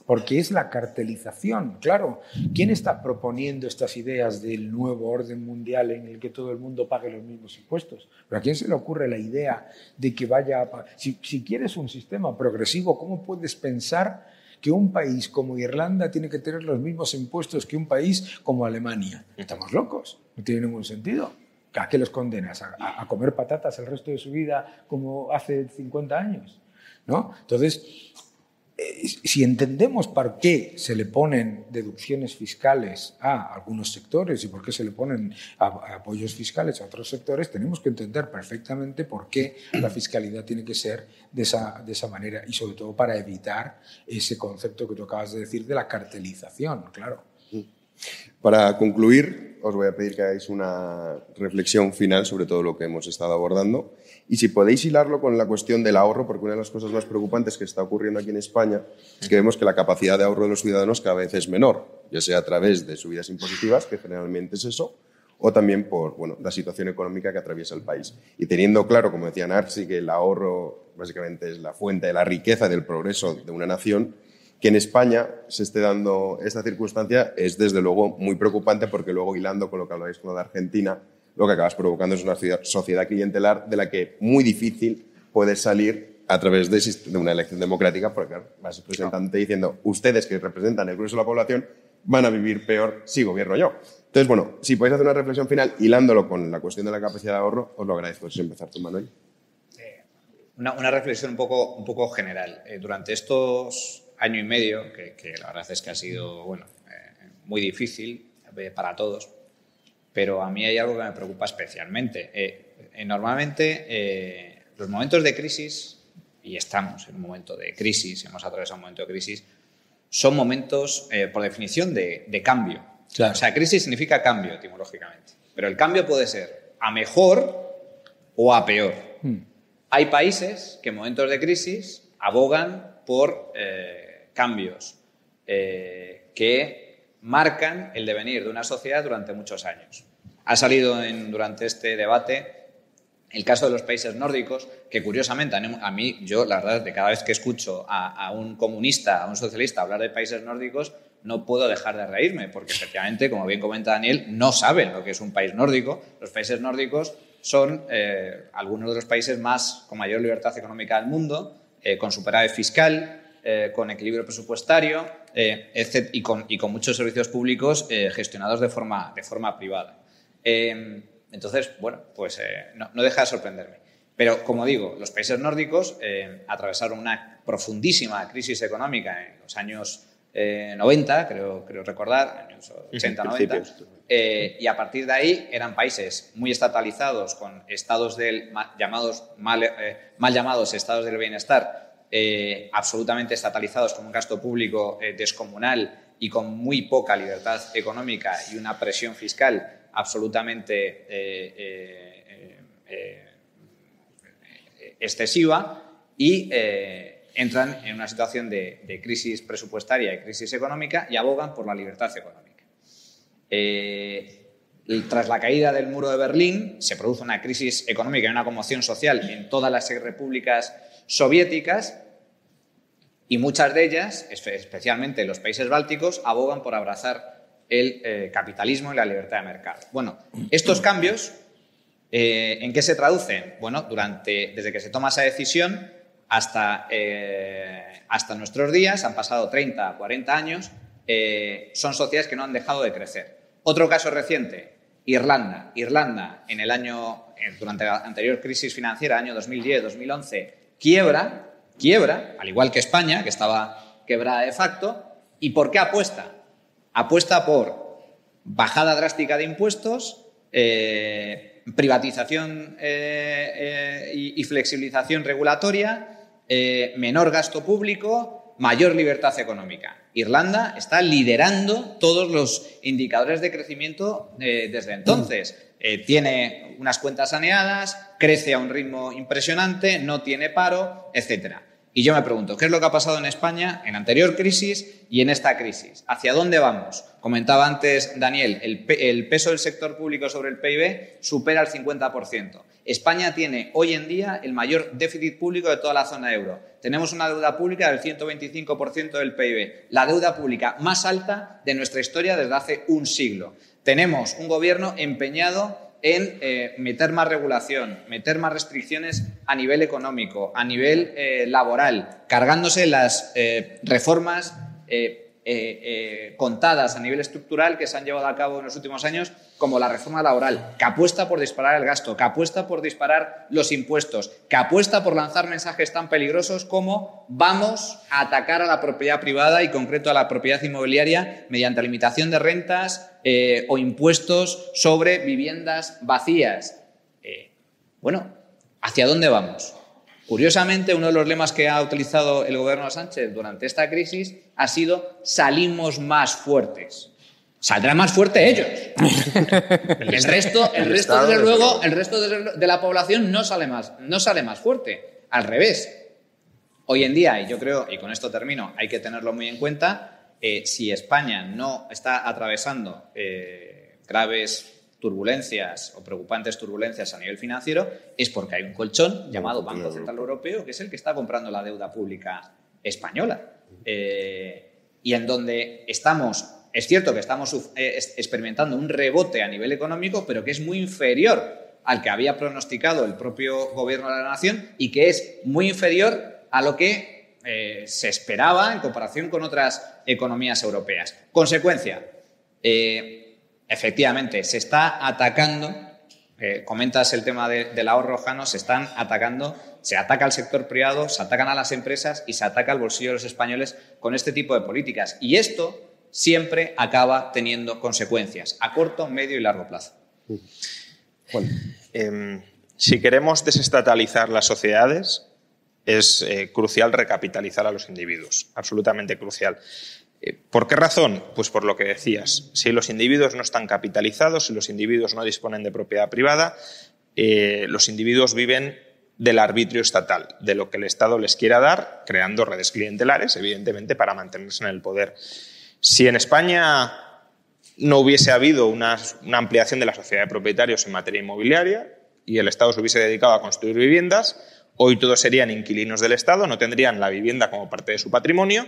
porque es la cartelización. Claro, ¿quién está proponiendo estas ideas del nuevo orden mundial en el que todo el mundo pague los mismos impuestos? ¿Pero a quién se le ocurre la idea de que vaya a... Si, si quieres un sistema progresivo, ¿cómo puedes pensar que un país como Irlanda tiene que tener los mismos impuestos que un país como Alemania? Estamos locos, no tiene ningún sentido. ¿A qué los condenas? ¿A, a comer patatas el resto de su vida como hace 50 años? ¿No? Entonces, si entendemos por qué se le ponen deducciones fiscales a algunos sectores y por qué se le ponen apoyos fiscales a otros sectores, tenemos que entender perfectamente por qué la fiscalidad tiene que ser de esa, de esa manera y sobre todo para evitar ese concepto que tú acabas de decir de la cartelización, claro. Para concluir, os voy a pedir que hagáis una reflexión final sobre todo lo que hemos estado abordando y si podéis hilarlo con la cuestión del ahorro, porque una de las cosas más preocupantes que está ocurriendo aquí en España es que vemos que la capacidad de ahorro de los ciudadanos cada vez es menor, ya sea a través de subidas impositivas, que generalmente es eso, o también por bueno, la situación económica que atraviesa el país. Y teniendo claro, como decía Narci, que el ahorro básicamente es la fuente de la riqueza, del progreso de una nación, que en España se esté dando esta circunstancia es desde luego muy preocupante porque luego hilando con lo que habláis con lo de Argentina, lo que acabas provocando es una sociedad clientelar de la que muy difícil puedes salir a través de, una elección democrática, porque vas representante diciendo, ustedes que representan el grueso de la población van a vivir peor si gobierno yo. Entonces, bueno, si podéis hacer una reflexión final hilándolo con la cuestión de la capacidad de ahorro, os lo agradezco. Si empezar tú, Manuel. Eh, una, reflexión un poco, un poco general. Eh, durante estos año y medio, que, la verdad es que ha sido bueno, eh, muy difícil para todos, pero a mí hay algo que me preocupa especialmente. Eh, eh, normalmente eh, los momentos de crisis, y estamos en un momento de crisis, hemos atravesado un momento de crisis, son momentos, por definición, de, cambio. O sea, crisis significa cambio etimológicamente, pero el cambio puede ser a mejor o a peor. Hmm. Hay países que en momentos de crisis abogan por cambios que marcan el devenir de una sociedad durante muchos años. Ha salido durante este debate el caso de los países nórdicos, que curiosamente a mí, yo la verdad, de cada vez que escucho a, un comunista, a un socialista hablar de países nórdicos, no puedo dejar de reírme, porque efectivamente, como bien comenta Daniel, no saben lo que es un país nórdico. Los países nórdicos son eh, algunos de los países más con mayor libertad económica del mundo, eh, con superávit fiscal, eh, con equilibrio presupuestario eh, y, con, muchos servicios públicos eh, gestionados de forma, de forma privada. Em, entonces, bueno, pues no, deja de sorprenderme. Pero, como digo, los países nórdicos atravesaron una profundísima crisis económica en los años 90, creo, creo recordar, años 80-90, y a partir de ahí eran países muy estatalizados, con estados del, llamados, mal, mal llamados estados del bienestar, eh, absolutamente estatalizados con un gasto público eh, descomunal y con muy poca libertad económica y una presión fiscal absolutamente eh, excesiva y entran en una situación de, crisis presupuestaria y crisis económica y abogan por la libertad económica. tras la caída del muro de Berlín se produce una crisis económica y una conmoción social en todas las repúblicas soviéticas y muchas de ellas, especialmente los países bálticos, abogan por abrazar el eh, capitalismo y la libertad de mercado. Bueno, estos cambios, eh, ¿en qué se traducen? Bueno, durante, desde que se toma esa decisión hasta, eh, hasta nuestros días, han pasado 30, 40 años, son sociedades que no han dejado de crecer. Otro caso reciente, Irlanda. Irlanda, en el año, durante la anterior crisis financiera, año 2010-2011, quiebra, quiebra, al igual que España, que estaba quebrada de facto. ¿Y por qué apuesta? Apuesta por bajada drástica de impuestos, eh, privatización eh, eh, y, y, flexibilización regulatoria, menor gasto público, mayor libertad económica. Irlanda está liderando todos los indicadores de crecimiento desde entonces. Tiene unas cuentas saneadas, crece a un ritmo impresionante, no tiene paro, etcétera. Y yo me pregunto, ¿qué es lo que ha pasado en España en anterior crisis y en esta crisis? ¿Hacia dónde vamos? Comentaba antes Daniel, el, peso del sector público sobre el PIB supera el 50%. España tiene hoy en día el mayor déficit público de toda la zona euro. Tenemos una deuda pública del 125% del PIB, la deuda pública más alta de nuestra historia desde hace un siglo. Tenemos un gobierno empeñado en eh, meter más regulación, meter más restricciones a nivel económico, a nivel eh, laboral, cargándose las eh, reformas contadas a nivel estructural que se han llevado a cabo en los últimos años, como la reforma laboral, que apuesta por disparar el gasto, que apuesta por disparar los impuestos, que apuesta por lanzar mensajes tan peligrosos como vamos a atacar a la propiedad privada y concreto a la propiedad inmobiliaria mediante limitación de rentas, eh, o impuestos sobre viviendas vacías. Eh, bueno, ¿hacia dónde vamos? Curiosamente, uno de los lemas que ha utilizado el gobierno de Sánchez durante esta crisis ha sido salimos más fuertes. Saldrán más fuerte ellos. el resto, el resto desde luego, el resto de la población no sale más, no sale más fuerte. Al revés. Hoy en día, y yo creo, y con esto termino, hay que tenerlo muy en cuenta, eh, si España no está atravesando eh, graves turbulencias o preocupantes turbulencias a nivel financiero, es porque hay un colchón llamado Banco Central Europeo, que es el que está comprando la deuda pública española. Eh, y en donde estamos, es cierto que estamos experimentando un rebote a nivel económico, pero que es muy inferior al que había pronosticado el propio gobierno de la nación y que es muy inferior a lo que eh, se esperaba en comparación con otras economías europeas. Consecuencia, eh, efectivamente, se está atacando, eh, comentas el tema del ahorro, Jano, se están atacando, se ataca al sector privado, se atacan a las empresas y se ataca al bolsillo de los españoles con este tipo de políticas. Y esto siempre acaba teniendo consecuencias a corto, medio y largo plazo. Em, si queremos desestatalizar las sociedades, es eh, crucial recapitalizar a los individuos, absolutamente crucial. ¿Por qué razón? Pues por lo que decías. Si los individuos no están capitalizados, si los individuos no disponen de propiedad privada, eh, los individuos viven del arbitrio estatal, de lo que el Estado les quiera dar, creando redes clientelares, evidentemente, para mantenerse en el poder. Si en España no hubiese habido una ampliación de la sociedad de propietarios en materia inmobiliaria y el Estado se hubiese dedicado a construir viviendas, Hoy todos serían inquilinos del Estado, no tendrían la vivienda como parte de su patrimonio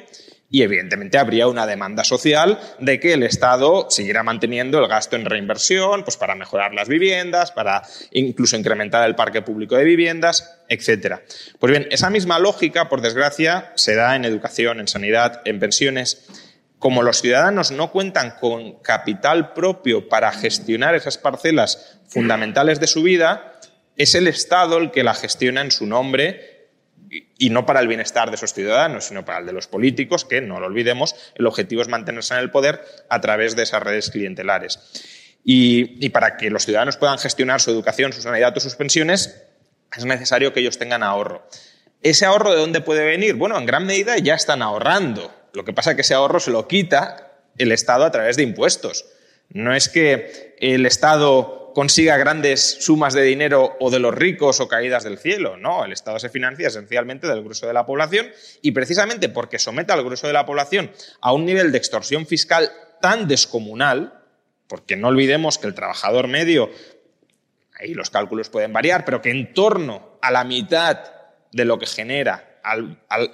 y evidentemente habría una demanda social de que el Estado siguiera manteniendo el gasto en reinversión, pues para mejorar las viviendas, para incluso incrementar el parque público de viviendas, etcétera. Pues bien, esa misma lógica, por desgracia, se da en educación, en sanidad, en pensiones. Como los ciudadanos no cuentan con capital propio para gestionar esas parcelas fundamentales de su vida, es el Estado el que la gestiona en su nombre y no para el bienestar de esos ciudadanos, sino para el de los políticos, que no lo olvidemos, el objetivo es mantenerse en el poder a través de esas redes clientelares. Y, para que los ciudadanos puedan gestionar su educación, su sanidad o sus pensiones, es necesario que ellos tengan ahorro. ¿Ese ahorro de dónde puede venir? Bueno, en gran medida ya están ahorrando. Lo que pasa es que ese ahorro se lo quita el Estado a través de impuestos. No es que el Estado consiga grandes sumas de dinero o de los ricos o caídas del cielo. No, el Estado se financia esencialmente del grueso de la población y precisamente porque somete al grueso de la población a un nivel de extorsión fiscal tan descomunal, porque no olvidemos que el trabajador medio, ahí los cálculos pueden variar, pero que en torno a la mitad de lo que genera,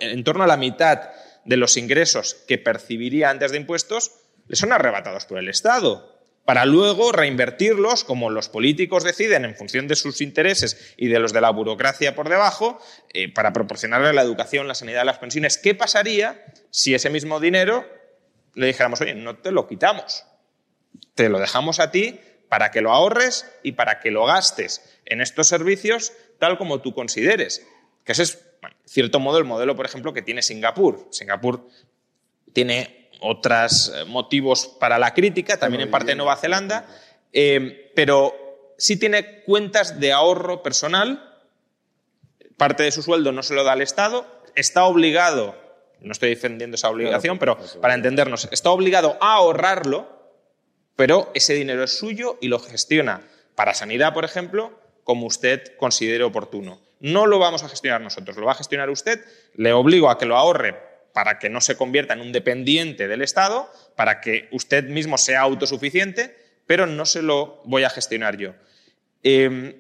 en torno a la mitad de los ingresos que percibiría antes de impuestos, le son arrebatados por el Estado para luego reinvertirlos, como los políticos deciden en función de sus intereses y de los de la burocracia por debajo, eh, para proporcionarle la educación, la sanidad, las pensiones. ¿Qué pasaría si ese mismo dinero le dijéramos, oye, no te lo quitamos, te lo dejamos a ti para que lo ahorres y para que lo gastes en estos servicios tal como tú consideres. Que ese es, cierto modo, el modelo, por ejemplo, que tiene Singapur. Singapur tiene otros eh, motivos para la crítica, también en parte de Nueva Zelanda, eh, pero sí tiene cuentas de ahorro personal, parte de su sueldo no se lo da al Estado, está obligado, no estoy defendiendo esa obligación, pero para entendernos, está obligado a ahorrarlo, pero ese dinero es suyo y lo gestiona. Para sanidad, por ejemplo, como usted considere oportuno. No lo vamos a gestionar nosotros, lo va a gestionar usted, le obligo a que lo ahorre para que no se convierta en un dependiente del Estado, para que usted mismo sea autosuficiente, pero no se lo voy a gestionar yo. Em,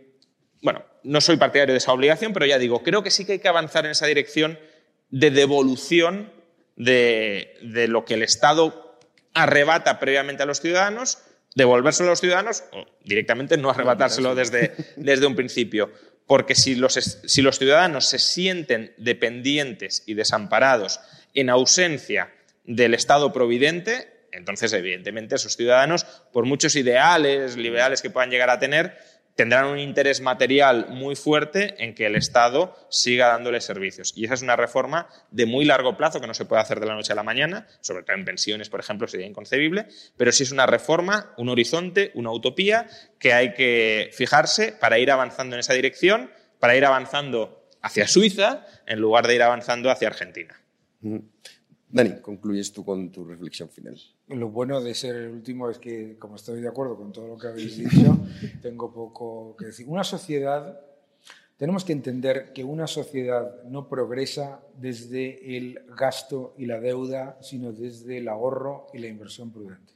bueno, no soy partidario de esa obligación, pero ya digo, creo que sí que hay que avanzar en esa dirección de devolución de, de lo que el Estado arrebata previamente a los ciudadanos devolvérselo a los ciudadanos o directamente no arrebatárselo desde, desde un principio. Porque si los, si los ciudadanos se sienten dependientes y desamparados en ausencia del Estado providente, entonces evidentemente esos ciudadanos, por muchos ideales liberales que puedan llegar a tener, tendrán un interés material muy fuerte en que el Estado siga dándole servicios. Y esa es una reforma de muy largo plazo que no se puede hacer de la noche a la mañana, sobre todo en pensiones, por ejemplo, sería inconcebible, pero sí es una reforma, un horizonte, una utopía que hay que fijarse para ir avanzando en esa dirección, para ir avanzando hacia Suiza en lugar de ir avanzando hacia Argentina. Dani, concluyes tú con tu reflexión final. Lo bueno de ser el último es que, como estoy de acuerdo con todo lo que habéis dicho, tengo poco que decir. Una sociedad, tenemos que entender que una sociedad no progresa desde el gasto y la deuda, sino desde el ahorro y la inversión prudente.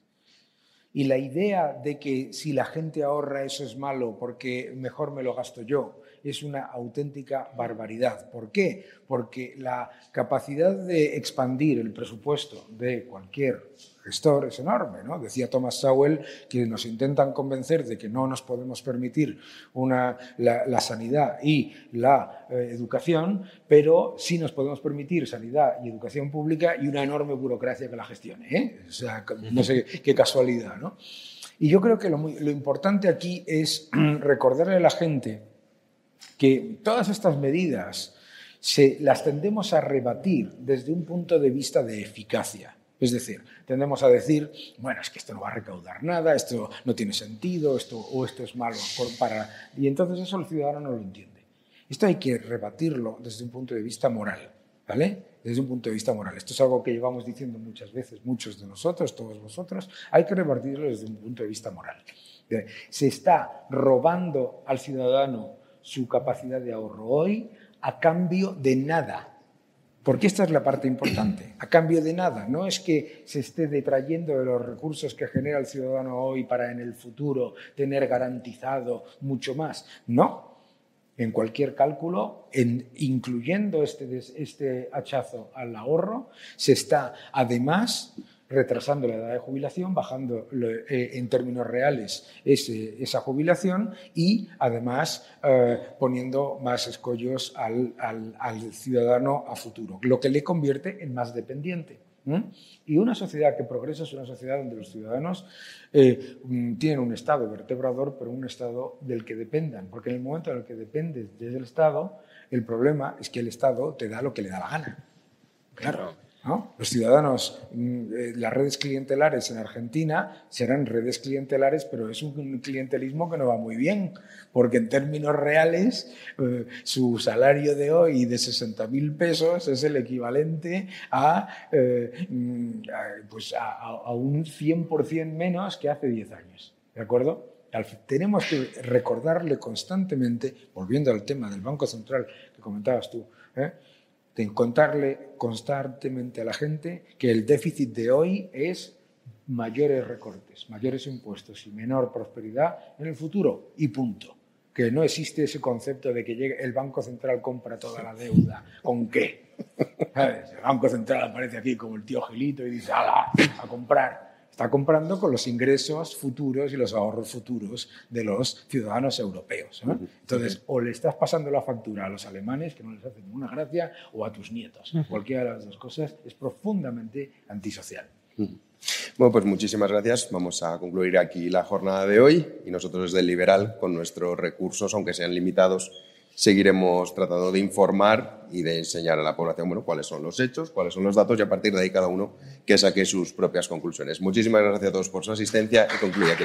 Y la idea de que si la gente ahorra eso es malo porque mejor me lo gasto yo, es una auténtica barbaridad. ¿Por qué? Porque la capacidad de expandir el presupuesto de cualquier gestor es enorme. ¿no? Decía Thomas Sowell que nos intentan convencer de que no nos podemos permitir una, la, sanidad y la eh, educación, pero sí nos podemos permitir sanidad y educación pública y una enorme burocracia que la gestione. ¿eh? O sea, no sé qué casualidad. ¿no? Y yo creo que lo, lo importante aquí es recordarle a la gente que todas estas medidas se, las tendemos a rebatir desde un punto de vista de eficacia. Es decir, tendemos a decir, bueno, es que esto no va a recaudar nada, esto no tiene sentido, esto, o esto es malo para... Y entonces eso el ciudadano no lo entiende. Esto hay que rebatirlo desde un punto de vista moral, ¿vale? Desde un punto de vista moral. Esto es algo que llevamos diciendo muchas veces, muchos de nosotros, todos vosotros. Hay que rebatirlo desde un punto de vista moral. Se está robando al ciudadano su capacidad de ahorro hoy a cambio de nada. Porque esta es la parte importante, a cambio de nada. No es que se esté detrayendo de los recursos que genera el ciudadano hoy para en el futuro tener garantizado mucho más. No. En cualquier cálculo, incluyendo este, este hachazo al ahorro, se está además retrasando la edad de jubilación, bajando eh, en términos reales esa jubilación y además eh, poniendo más escollos al, ciudadano a futuro, lo que le convierte en más dependiente. Y una sociedad que progresa es una sociedad donde los ciudadanos eh, mm, tienen un Estado vertebrador, pero un Estado del que dependan, porque en el momento en el que dependes del Estado, el problema es que el Estado te da lo que le da la gana. Claro. Los ciudadanos, mm, eh, las redes clientelares en Argentina serán redes clientelares, pero es un clientelismo que no va muy bien, porque en términos reales eh, su salario de hoy de 60 mil pesos es el equivalente a, eh, mm, pues a, un 100% menos que hace 10 años. ¿De acuerdo? Tenemos que recordarle constantemente, volviendo al tema del Banco Central que comentabas tú, de contarle constantemente a la gente que el déficit de hoy es mayores recortes, mayores impuestos y menor prosperidad en el futuro y punto. Que no existe ese concepto de que llegue, el Banco Central compra toda la deuda. ¿Con qué? El Banco Central aparece aquí como el tío Gilito y dice, ¡Hala! A comprar está comprando con los ingresos futuros y los ahorros futuros de los ciudadanos europeos. Entonces, o le estás pasando la factura a los alemanes, que no les hace ninguna gracia, o a tus nietos. Cualquiera de las dos cosas es profundamente antisocial. Bueno, pues muchísimas gracias. Vamos a concluir aquí la jornada de hoy y nosotros desde el Liberal, con nuestros recursos, aunque sean limitados, seguiremos tratando de informar y de enseñar a la población bueno, cuáles son los hechos, cuáles son los datos y a partir de ahí cada uno que saque sus propias conclusiones. Muchísimas gracias a todos por su asistencia y concluye aquí